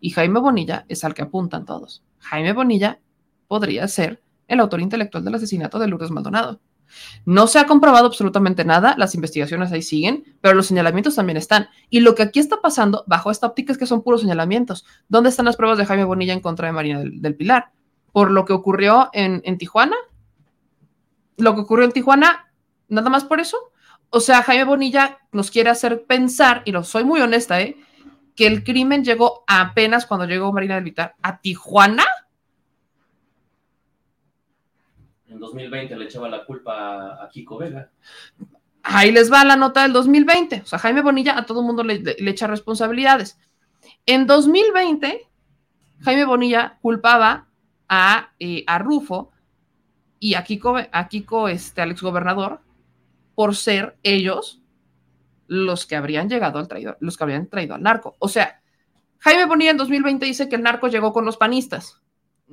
Y Jaime Bonilla es al que apuntan todos. Jaime Bonilla podría ser el autor intelectual del asesinato de Lourdes Maldonado. No se ha comprobado absolutamente nada, las investigaciones ahí siguen, pero los señalamientos también están. Y lo que aquí está pasando bajo esta óptica es que son puros señalamientos. ¿Dónde están las pruebas de Jaime Bonilla en contra de Marina del, Pilar? Por lo que ocurrió en, en Tijuana. Lo que ocurrió en Tijuana, nada más por eso. O sea, Jaime Bonilla nos quiere hacer pensar, y lo soy muy honesta, ¿eh? que el crimen llegó apenas cuando llegó Marina del Pilar a Tijuana en 2020 le echaba la culpa a Kiko Vega. Ahí les va la nota del 2020. O sea, Jaime Bonilla a todo el mundo le, echa responsabilidades. En 2020, Jaime Bonilla culpaba a, eh, a Rufo y a Kiko, a Kiko este, al exgobernador, por ser ellos los que habrían llegado al traidor, los que habrían traído al narco. O sea, Jaime Bonilla en 2020 dice que el narco llegó con los panistas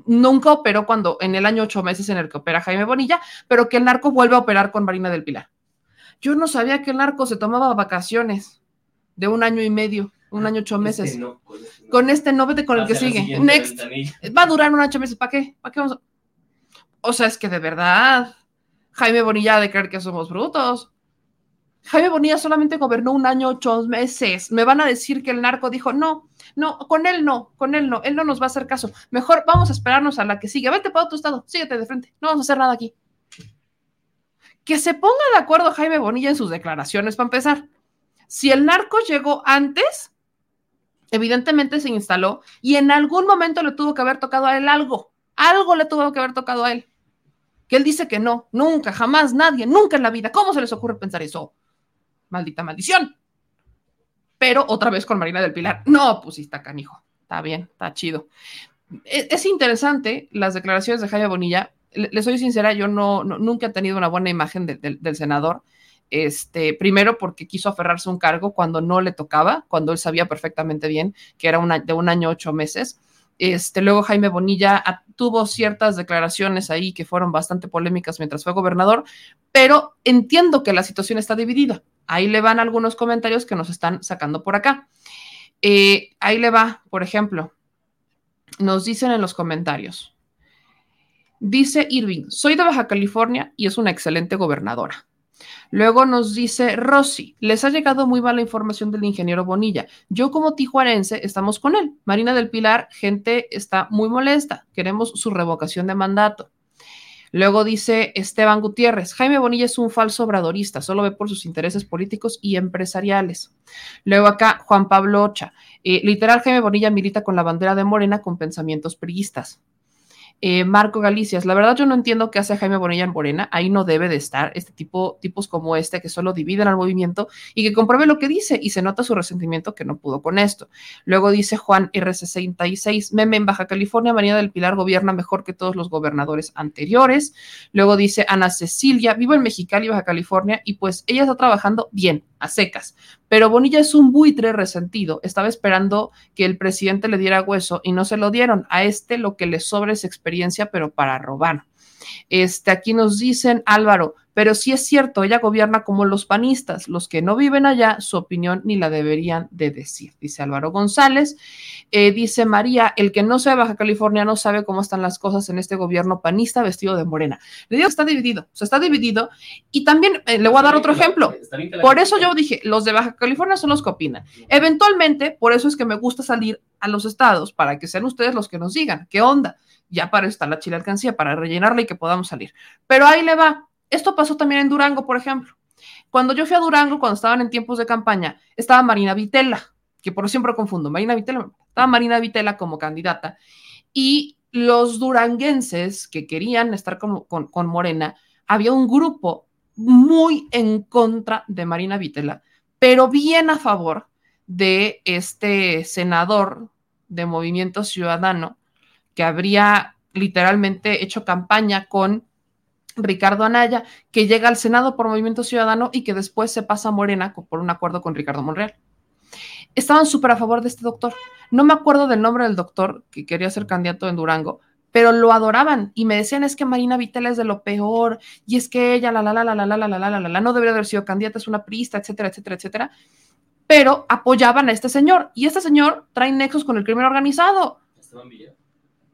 nunca operó cuando en el año ocho meses en el que opera Jaime Bonilla, pero que el narco vuelve a operar con Marina del Pilar. Yo no sabía que el narco se tomaba vacaciones de un año y medio, un año ocho meses. Este no, con, este no. vete con el que sigue. Next. Va a durar un ocho meses. ¿Para qué? ¿Para qué vamos O sea, es que de verdad, Jaime Bonilla de creer que somos brutos. Jaime Bonilla solamente gobernó un año, ocho meses. Me van a decir que el narco dijo, no, no, con él no, con él no, él no nos va a hacer caso. Mejor vamos a esperarnos a la que sigue. Vete para otro estado, síguete de frente, no vamos a hacer nada aquí. Que se ponga de acuerdo Jaime Bonilla en sus declaraciones, para empezar. Si el narco llegó antes, evidentemente se instaló y en algún momento le tuvo que haber tocado a él algo. Algo le tuvo que haber tocado a él. Que él dice que no, nunca, jamás, nadie, nunca en la vida. ¿Cómo se les ocurre pensar eso? Maldita maldición pero otra vez con Marina del Pilar. No, pues sí está canijo, está bien, está chido. E, es, interesante las declaraciones de Jaime Bonilla le, soy sincera, yo no, nunca he tenido una buena imagen de- del- senador. Este, primero porque quiso aferrarse a un cargo cuando no le tocaba, cuando él sabía perfectamente bien que era de un año ocho meses. Este, luego Jaime Bonilla tuvo ciertas declaraciones ahí que fueron bastante polémicas mientras fue gobernador, pero entiendo que la situación está dividida. Ahí le van algunos comentarios que nos están sacando por acá. Eh, ahí le va, por ejemplo, nos dicen en los comentarios. Dice Irving, soy de Baja California y es una excelente gobernadora. Luego nos dice Rosy, les ha llegado muy mala información del ingeniero Bonilla. Yo como tijuarense estamos con él. Marina del Pilar, gente está muy molesta. Queremos su revocación de mandato. Luego dice Esteban Gutiérrez, Jaime Bonilla es un falso obradorista, solo ve por sus intereses políticos y empresariales. Luego acá Juan Pablo Ocha, eh, literal Jaime Bonilla milita con la bandera de Morena con pensamientos priistas. Eh, Marco Galicias, la verdad yo no entiendo qué hace Jaime Bonilla en Morena, ahí no debe de estar este tipo, tipos como este que solo dividen al movimiento y que compruebe lo que dice y se nota su resentimiento que no pudo con esto. Luego dice Juan R66, meme en Baja California, María del Pilar gobierna mejor que todos los gobernadores anteriores. Luego dice Ana Cecilia, vivo en Mexicali, Baja California, y pues ella está trabajando bien, a secas. Pero Bonilla es un buitre resentido. Estaba esperando que el presidente le diera hueso y no se lo dieron. A este lo que le sobra es experiencia, pero para robar. Este, aquí nos dicen, Álvaro, pero sí es cierto, ella gobierna como los panistas, los que no viven allá, su opinión ni la deberían de decir, dice Álvaro González. Eh, dice María, el que no sea de Baja California no sabe cómo están las cosas en este gobierno panista vestido de morena. Le digo que está dividido, o sea, está dividido. Y también eh, le voy a dar otro ejemplo. Por eso yo dije, los de Baja California son los que opinan. Eventualmente, por eso es que me gusta salir a los estados, para que sean ustedes los que nos digan, ¿qué onda? Ya para eso está la chile alcancía, para rellenarla y que podamos salir. Pero ahí le va. Esto pasó también en Durango, por ejemplo. Cuando yo fui a Durango, cuando estaban en tiempos de campaña, estaba Marina Vitela, que por siempre confundo, Marina Vitela, estaba Marina Vitela como candidata, y los duranguenses que querían estar con, con Morena, había un grupo muy en contra de Marina Vitela, pero bien a favor de este senador de Movimiento Ciudadano que habría literalmente hecho campaña con Ricardo Anaya, que llega al Senado por Movimiento Ciudadano y que después se pasa a Morena por un acuerdo con Ricardo Monreal. Estaban súper a favor de este doctor. No me acuerdo del nombre del doctor que quería ser candidato en Durango, pero lo adoraban y me decían es que Marina Vitela es de lo peor y es que ella, la, la, la, la, la, la, la, la, la, la, no debería haber sido candidata, es una priista, etcétera, etcétera, etcétera. Pero apoyaban a este señor y este señor trae nexos con el crimen organizado. Esteban Villa.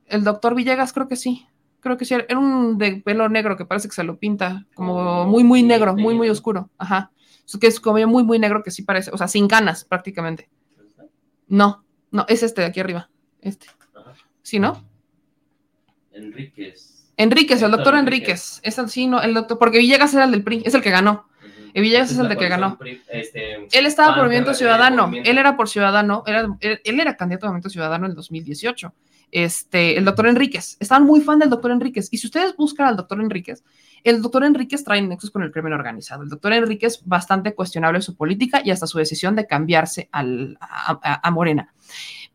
El doctor Villegas, creo que sí. Creo que sí. Era un de pelo negro que parece que se lo pinta como Oh, muy, muy negro, muy, muy oscuro. Ajá. Que es como muy, muy negro que sí parece. O sea, sin canas prácticamente. No, no, es este de aquí arriba. Este. ¿Sí, no? Enríquez. Enríquez, el doctor Enríquez. Es el, sí, no, el doctor, porque Villegas era el del PRI, es el que ganó. Villegas es el de que ganó. Este, Él estaba por Movimiento Ciudadano. Él era por Ciudadano. Era, él, él era candidato a Movimiento Ciudadano en el 2018. Este, el doctor Enríquez. Estaban muy fan del doctor Enríquez. Y si ustedes buscan al doctor Enríquez, el doctor Enríquez trae nexos con el crimen organizado. El doctor Enríquez, bastante cuestionable su política y hasta su decisión de cambiarse al, a, Morena.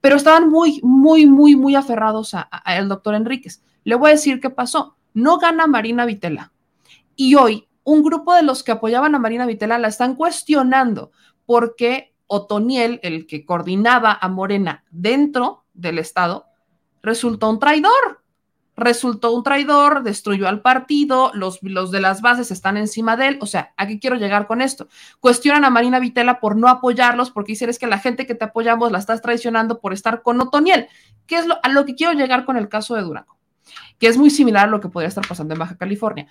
Pero estaban muy, muy, muy, muy aferrados a- a- al doctor Enríquez. Le voy a decir qué pasó. No gana Marina Vitela. Y hoy, un grupo de los que apoyaban a Marina Vitela la están cuestionando porque Otoniel, el que coordinaba a Morena dentro del Estado, resultó un traidor. Resultó un traidor, destruyó al partido, los, los de las bases están encima de él. O sea, ¿a qué quiero llegar con esto? Cuestionan a Marina Vitela por no apoyarlos, porque dicen es que la gente que te apoyamos la estás traicionando por estar con Otoniel. ¿Qué es lo, a lo que quiero llegar con el caso de Durango? Que es muy similar a lo que podría estar pasando en Baja California.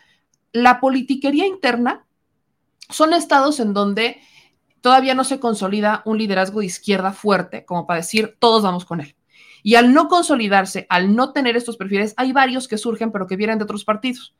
La politiquería interna son estados en donde todavía no se consolida un liderazgo de izquierda fuerte, como para decir, todos vamos con él. Y al no consolidarse, al no tener estos perfiles, hay varios que surgen, pero que vienen de otros partidos.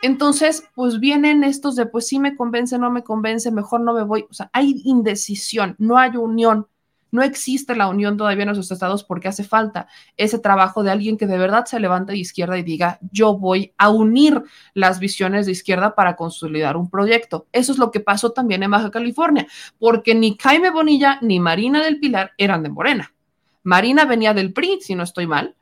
Entonces, pues vienen estos de, pues sí me convence, no me convence, mejor no me voy. O sea, hay indecisión, no hay unión, no existe la unión todavía en nuestros estados porque hace falta ese trabajo de alguien que de verdad se levante de izquierda y diga, yo voy a unir las visiones de izquierda para consolidar un proyecto. Eso es lo que pasó también en Baja California, porque ni Jaime Bonilla ni Marina del Pilar eran de Morena. Marina venía del PRI, si no estoy mal.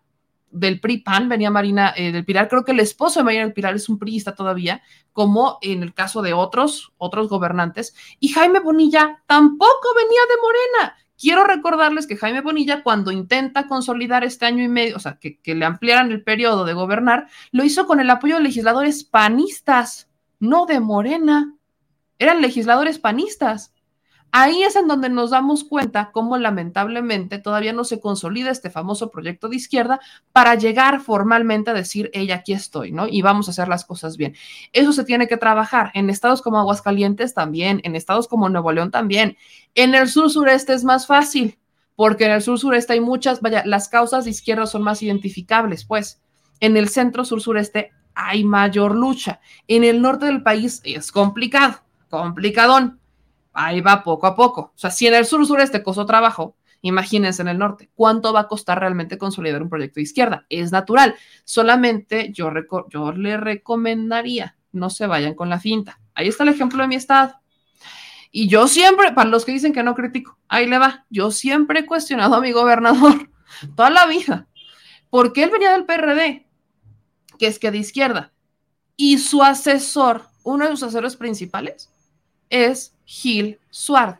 del PRI PAN, venía Marina eh, del Pilar, creo que el esposo de Marina del Pilar es un priista todavía, como en el caso de otros, otros gobernantes, y Jaime Bonilla tampoco venía de Morena. Quiero recordarles que Jaime Bonilla, cuando intenta consolidar este año y medio, o sea, que, que le ampliaran el periodo de gobernar, lo hizo con el apoyo de legisladores panistas, no de Morena. Eran legisladores panistas. Ahí es en donde nos damos cuenta cómo lamentablemente todavía no se consolida este famoso proyecto de izquierda para llegar formalmente a decir, ella aquí estoy, ¿no? Y vamos a hacer las cosas bien. Eso se tiene que trabajar en estados como Aguascalientes también, en estados como Nuevo León también. En el sur sureste es más fácil, porque en el sur sureste hay muchas, vaya, las causas de izquierda son más identificables, pues. En el centro sur sureste hay mayor lucha. En el norte del país es complicado, complicadón ahí va poco a poco. O sea, si en el sur sureste costó trabajo, imagínense en el norte, ¿cuánto va a costar realmente consolidar un proyecto de izquierda? Es natural. Solamente yo, yo le recomendaría, no se vayan con la finta. Ahí está el ejemplo de mi estado. Y yo siempre, para los que dicen que no critico, ahí le va, yo siempre he cuestionado a mi gobernador toda la vida. ¿Por qué él venía del PRD? Que es que de izquierda. Y su asesor, uno de sus asesores principales, es Gil Suárez.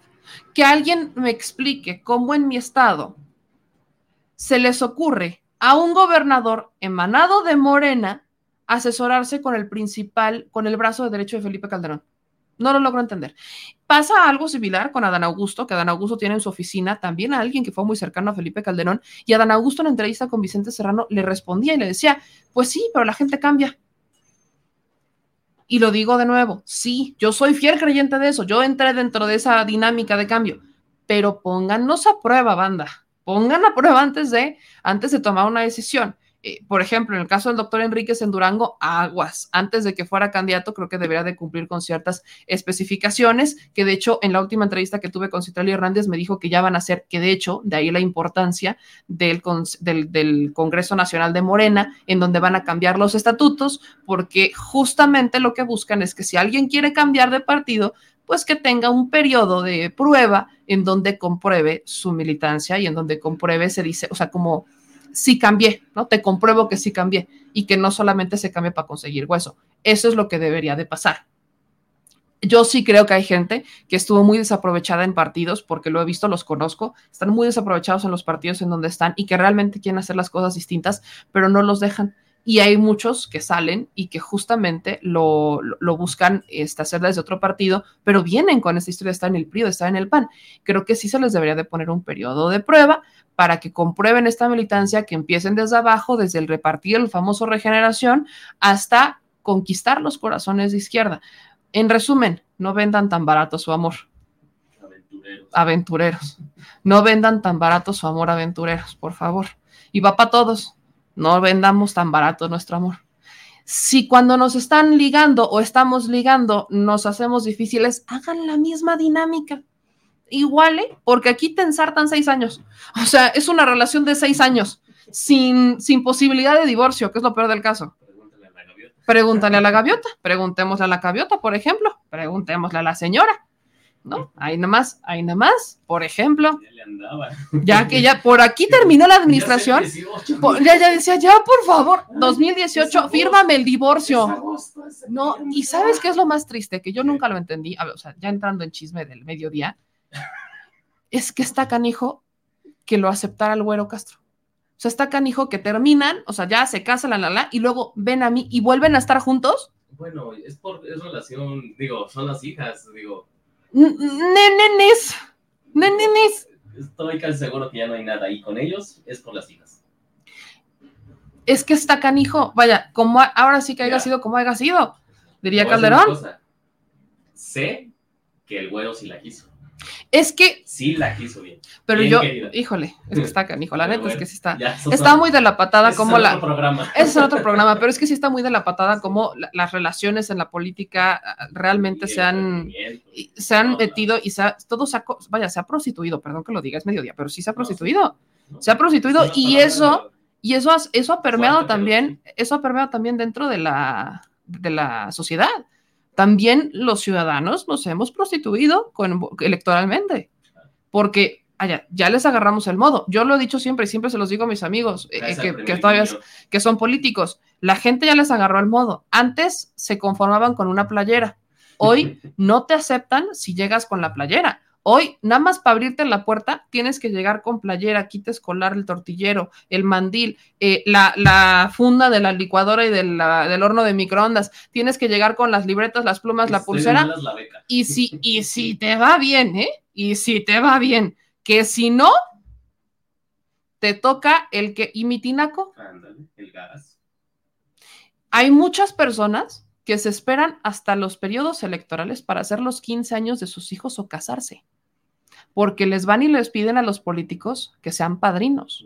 Que alguien me explique cómo en mi estado se les ocurre a un gobernador emanado de Morena asesorarse con el principal, con el brazo de derecho de Felipe Calderón. No lo logro entender. Pasa algo similar con Adán Augusto, que Adán Augusto tiene en su oficina también a alguien que fue muy cercano a Felipe Calderón, y Adán Augusto en la entrevista con Vicente Serrano le respondía y le decía, pues sí, pero la gente cambia. Y lo digo de nuevo, sí, yo soy fiel creyente de eso, yo entré dentro de esa dinámica de cambio, pero póngannos a prueba, banda, pongan a prueba antes de, antes de tomar una decisión. Eh, por ejemplo, en el caso del doctor Enríquez en Durango, aguas. Antes de que fuera candidato, creo que debería de cumplir con ciertas especificaciones, que de hecho en la última entrevista que tuve con Citlali Hernández me dijo que ya van a ser, que de hecho, de ahí la importancia del, del, del Congreso Nacional de Morena, en donde van a cambiar los estatutos, porque justamente lo que buscan es que si alguien quiere cambiar de partido, pues que tenga un periodo de prueba en donde compruebe su militancia y en donde compruebe, se dice, o sea, como sí cambié, ¿no? Te compruebo que sí cambié y que no solamente se cambie para conseguir hueso. Eso es lo que debería de pasar. Yo sí creo que hay gente que estuvo muy desaprovechada en partidos, porque lo he visto, los conozco, están muy desaprovechados en los partidos en donde están y que realmente quieren hacer las cosas distintas, pero no los dejan. Y hay muchos que salen y que justamente lo, lo buscan este, hacer desde otro partido, pero vienen con esta historia de estar en el PRI o de estar en el PAN. Creo que sí se les debería de poner un periodo de prueba para que comprueben esta militancia, que empiecen desde abajo, desde el repartir el famoso regeneración, hasta conquistar los corazones de izquierda. En resumen, no vendan tan barato su amor. Aventureros. aventureros. No vendan tan barato su amor, aventureros, por favor. Y va para todos. No vendamos tan barato nuestro amor. Si cuando nos están ligando o estamos ligando nos hacemos difíciles, hagan la misma dinámica igual, ¿eh? porque aquí te ensartan seis años. O sea, es una relación de seis años, sin, sin posibilidad de divorcio, que es lo peor del caso. Pregúntale a la gaviota, preguntémosle a la gaviota, por ejemplo, preguntémosle a la señora, ¿no? Ahí nada más, ahí nada más, por ejemplo. Ya que ya por aquí terminó la administración, ya, ya decía, ya por favor, 2018, fírmame el divorcio. No, y ¿sabes qué es lo más triste? Que yo nunca lo entendí, o sea, ya entrando en chisme del mediodía, es que está canijo que lo aceptara el güero Castro. O sea, está canijo que terminan, o sea, ya se casan, la, la, la, y luego ven a mí y vuelven a estar juntos. Bueno, es por es relación, digo, son las hijas, digo. Nenenes, nenenes. Estoy casi seguro que ya no hay nada ahí con ellos, es por las hijas. Es que está canijo, vaya, como ahora sí que haya sido como haya sido, diría Calderón. Sé que el güero sí la quiso. Es que. Sí, la quiso bien. Pero yo, híjole, es que está canijo. La neta es que sí está. Está muy de la patada como la. Otro programa. Ese es otro programa, pero es que sí está muy de la patada como las relaciones en la política ah, realmente se han, se han metido y se ha, todo se ha, vaya, se ha prostituido, perdón que lo diga, es mediodía, pero sí se ha prostituido. Se ha prostituido y eso, y eso, eso ha permeado también, eso ha permeado también dentro de la, de la sociedad también los ciudadanos nos hemos prostituido electoralmente, porque allá, ya les agarramos el modo. Yo lo he dicho siempre y siempre se los digo a mis amigos eh, que, todavía que son políticos. La gente ya les agarró el modo. Antes se conformaban con una playera. Hoy no te aceptan si llegas con la playera. Hoy, nada más para abrirte la puerta, tienes que llegar con playera, kit escolar, el tortillero, el mandil, eh, la, la funda de la licuadora y de la- del horno de microondas. Tienes que llegar con las libretas, las plumas, la Estoy de pulsera. la. Y si, y si te va bien, ¿eh? Y si te va bien, que si no, te toca el que, y mi tinaco, Ándale, el gas. hay muchas personas que se esperan hasta los periodos electorales para hacer los 15 años de sus hijos o casarse, porque les van y les piden a los políticos que sean padrinos.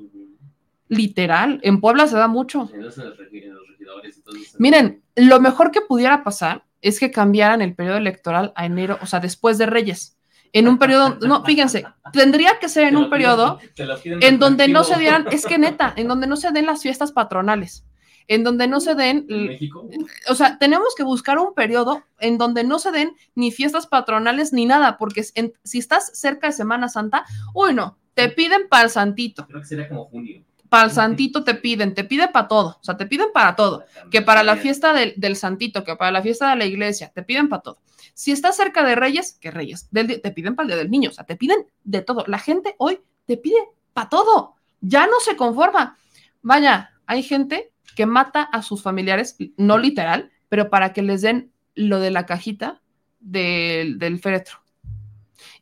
Literal, en Puebla se da mucho. Los los. Miren, lo mejor que pudiera pasar es que cambiaran el periodo electoral a enero, o sea, después de Reyes. En un periodo, no, fíjense, tendría que ser en un periodo piden en donde no se dieran, es que neta, en donde no se den las fiestas patronales, en donde no se den, En México, o sea, tenemos que buscar un periodo en donde no se den ni fiestas patronales ni nada, porque en- si estás cerca de Semana Santa, uy, no, te piden para el santito, creo que sería como junio. para el santito te piden, te piden para todo, o sea, te piden para todo que para la fiesta del, del santito, que para la fiesta de la iglesia, te piden para todo. Si estás cerca de Reyes, ¿qué Reyes? Del te piden para el día del niño, o sea, te piden de todo. La gente hoy te pide para todo, ya no se conforma. Vaya, hay gente que mata a sus familiares, no literal, pero para que les den lo de la cajita del, del féretro.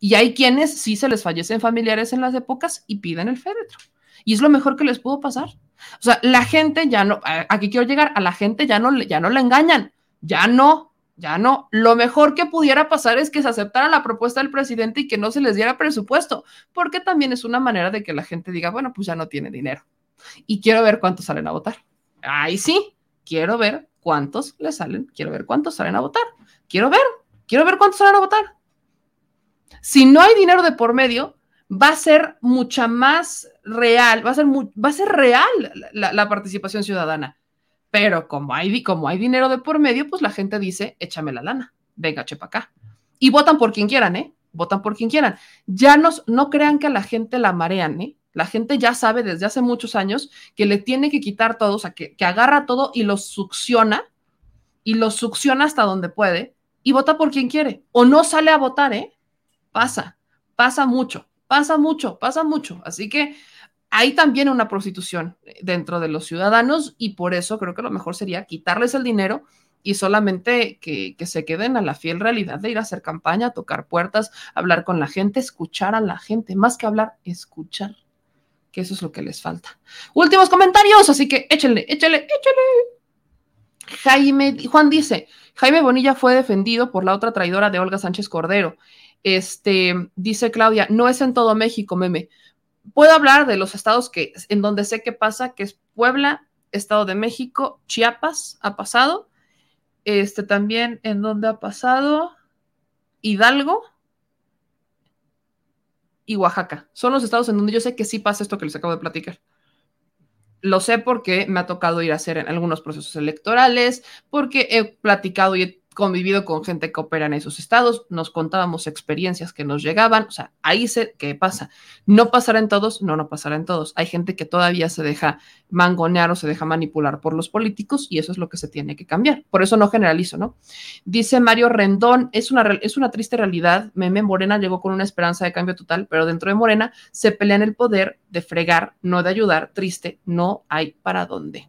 Y hay quienes sí se les fallecen familiares en las épocas y piden el féretro. Y es lo mejor que les pudo pasar. O sea, la gente ya no, a- aquí quiero llegar, a la gente ya no, le- ya no le engañan, ya no, ya no. Lo mejor que pudiera pasar es que se aceptara la propuesta del presidente y que no se les diera presupuesto, porque también es una manera de que la gente diga, bueno, pues ya no tiene dinero. Y quiero ver cuántos salen a votar. Ahí sí, quiero ver cuántos le salen, quiero ver cuántos salen a votar. Quiero ver, quiero ver cuántos salen a votar. Si no hay dinero de por medio, va a ser mucha más real, va a ser, va a ser real la, participación ciudadana. Pero como hay, como hay dinero de por medio, pues la gente dice, échame la lana, venga, chepa acá. Y votan por quien quieran, ¿eh? Votan por quien quieran. Ya nos, no crean que a la gente la marean, ¿eh? La gente ya sabe desde hace muchos años que le tiene que quitar todo, o sea, que, agarra todo y lo succiona, y lo succiona hasta donde puede, y vota por quien quiere. O no sale a votar, ¿eh? Pasa, pasa mucho, pasa mucho, pasa mucho. Así que hay también una prostitución dentro de los ciudadanos y por eso creo que lo mejor sería quitarles el dinero y solamente que se queden a la fiel realidad de ir a hacer campaña, tocar puertas, hablar con la gente, escuchar a la gente, más que hablar, escuchar, que eso es lo que les falta. Últimos comentarios, así que échenle, échenle, échenle. Jaime, Juan dice, Jaime Bonilla fue defendido por la otra traidora de Olga Sánchez Cordero. Este, dice Claudia, no es en todo México, meme. Puedo hablar de los estados que, en donde sé qué pasa, que es Puebla, Estado de México, Chiapas, ha pasado. Este también en donde ha pasado Hidalgo y Oaxaca. Son los estados en donde yo sé que sí pasa esto que les acabo de platicar. Lo sé porque me ha tocado ir a hacer en algunos procesos electorales, porque he platicado y he convivido con gente que opera en esos estados, nos contábamos experiencias que nos llegaban, o sea, ahí sé qué pasa. No pasará en todos, no, no pasará en todos. Hay gente que todavía se deja mangonear o se deja manipular por los políticos y eso es lo que se tiene que cambiar. Por eso no generalizo, ¿no? Dice Mario Rendón, es una, es una triste realidad, Meme Morena llegó con una esperanza de cambio total, pero dentro de Morena se pelean el poder de fregar, no de ayudar, triste, no hay para dónde.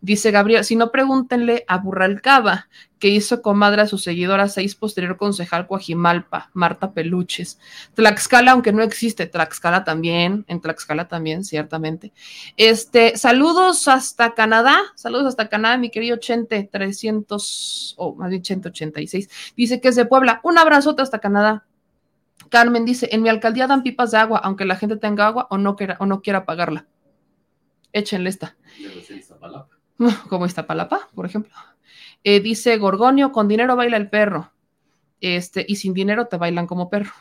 Dice Gabriel, si no pregúntenle a Burralcaba, que hizo comadre a su seguidora seis posterior concejal Coajimalpa, Marta Peluches. Tlaxcala, aunque no existe, Tlaxcala también, en Tlaxcala también, ciertamente. Este, saludos hasta Canadá, saludos hasta Canadá, mi querido Chente 300, o más bien Chente 86. Dice que es de Puebla. Un abrazote hasta Canadá. Carmen dice, en mi alcaldía dan pipas de agua, aunque la gente tenga agua o no quiera, o no quiera pagarla. Échenle esta. Iztapalapa. Como Iztapalapa, por ejemplo. Eh, dice Gorgonio, con dinero baila el perro. Este, y sin dinero te bailan como perro.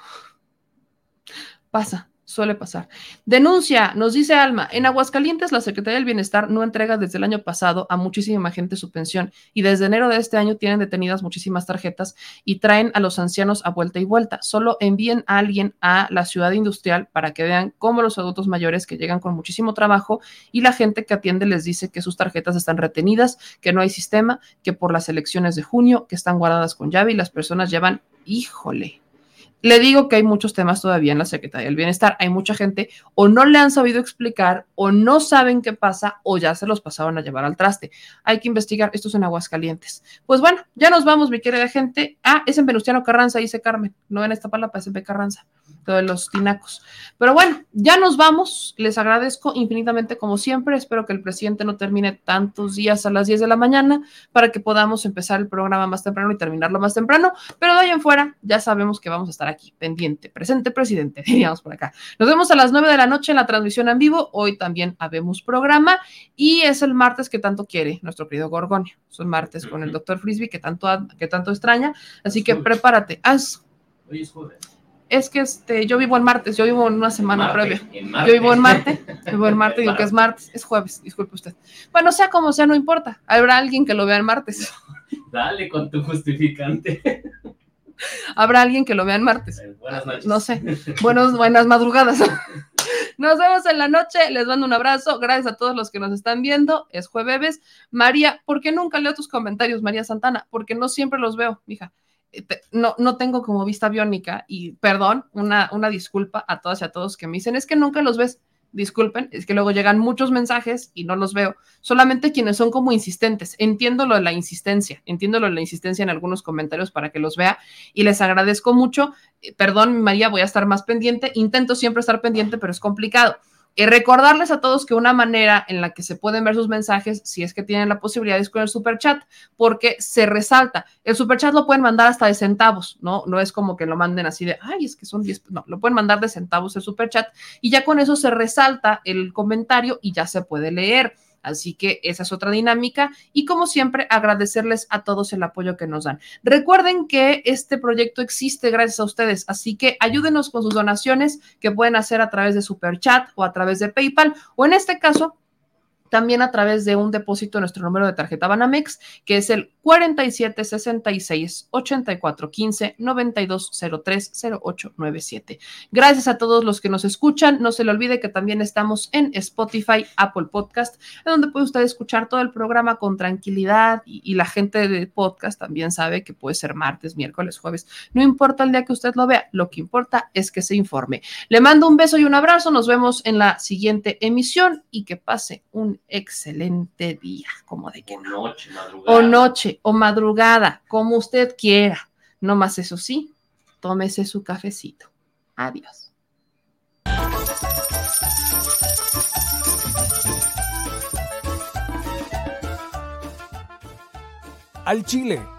Pasa. Suele pasar. Denuncia, nos dice Alma, en Aguascalientes la Secretaría del Bienestar no entrega desde el año pasado a muchísima gente su pensión y desde enero de este año tienen detenidas muchísimas tarjetas y traen a los ancianos a vuelta y vuelta. Solo envíen a alguien a la ciudad industrial para que vean cómo los adultos mayores que llegan con muchísimo trabajo y la gente que atiende les dice que sus tarjetas están retenidas, que no hay sistema, que por las elecciones de junio, que están guardadas con llave y las personas llevan, híjole, le digo que hay muchos temas todavía en la Secretaría del Bienestar. Hay mucha gente o no le han sabido explicar o no saben qué pasa o ya se los pasaron a llevar al traste. Hay que investigar. Esto es en Aguascalientes. Pues bueno, ya nos vamos, mi querida gente. Ah, es en Venustiano Carranza, dice Carmen. No en esta palabra, es en Carranza. Todos los tinacos. Pero bueno, ya nos vamos. Les agradezco infinitamente como siempre. Espero que el presidente no termine tantos días a las 10 de la mañana para que podamos empezar el programa más temprano y terminarlo más temprano. Pero de ahí en fuera, ya sabemos que vamos a estar aquí, pendiente, presente presidente, diríamos por acá. Nos vemos a las 9 de la noche en la transmisión en vivo. Hoy también habemos programa y es el martes que tanto quiere nuestro querido Gorgonio. Es el martes con el doctor Frisby que tanto, que tanto extraña. Así que prepárate. Haz. Hoy es jueves. Es que este, yo vivo en martes, yo vivo en una semana previa. Yo vivo en Marte, vivo en Marte, digo que es martes, es jueves, disculpe usted. Bueno, sea como sea, no importa. Habrá alguien que lo vea en martes. Dale con tu justificante. Habrá alguien que lo vea en martes. Buenas noches. No sé. Buenos, buenas madrugadas. Nos vemos en la noche. Les mando un abrazo. Gracias a todos los que nos están viendo. Es jueves. María, ¿por qué nunca leo tus comentarios, María Santana? Porque no siempre los veo, mija. Eh, no, no tengo como vista biónica y perdón, una, una disculpa a todas y a todos que me dicen, es que nunca los ves disculpen, es que luego llegan muchos mensajes y no los veo. Solamente quienes son como insistentes. Entiendo lo de la insistencia, entiendo lo de la insistencia en algunos comentarios para que los vea y les agradezco mucho. Eh, perdón, María, voy a estar más pendiente. Intento siempre estar pendiente, pero es complicado. Y recordarles a todos que una manera en la que se pueden ver sus mensajes, si es que tienen la posibilidad, es con el super chat, porque se resalta. El super chat lo pueden mandar hasta de centavos, ¿no? No es como que lo manden así de, ay, es que son 10, no, lo pueden mandar de centavos el super chat y ya con eso se resalta el comentario y ya se puede leer. Así que esa es otra dinámica y como siempre agradecerles a todos el apoyo que nos dan. Recuerden que este proyecto existe gracias a ustedes, así que ayúdenos con sus donaciones que pueden hacer a través de Super Chat o a través de PayPal o en este caso también a través de un depósito de nuestro número de tarjeta Banamex, que es el 47 66 84 15 92 03 08 97. Gracias a todos los que nos escuchan. No se le olvide que también estamos en Spotify, Apple Podcast, en donde puede usted escuchar todo el programa con tranquilidad y, y la gente de podcast también sabe que puede ser martes, miércoles, jueves. No importa el día que usted lo vea, lo que importa es que se informe. Le mando un beso y un abrazo. Nos vemos en la siguiente emisión y que pase un excelente día, como de que O no. noche, madrugada. O noche, o madrugada, como usted quiera. No más eso sí, tómese su cafecito. Adiós. al Chile.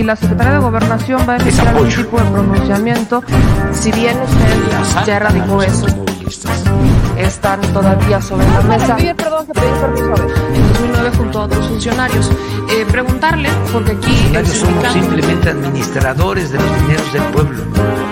Si la Secretaría de Gobernación va a emitir algún tipo de pronunciamiento, si bien usted ya erradicó eso, están todavía sobre la mesa. perdón, que pedí permiso. En 2009 junto a otros funcionarios. Eh, preguntarle, porque aquí el Funcionarios somos simplemente administradores de los dineros del pueblo.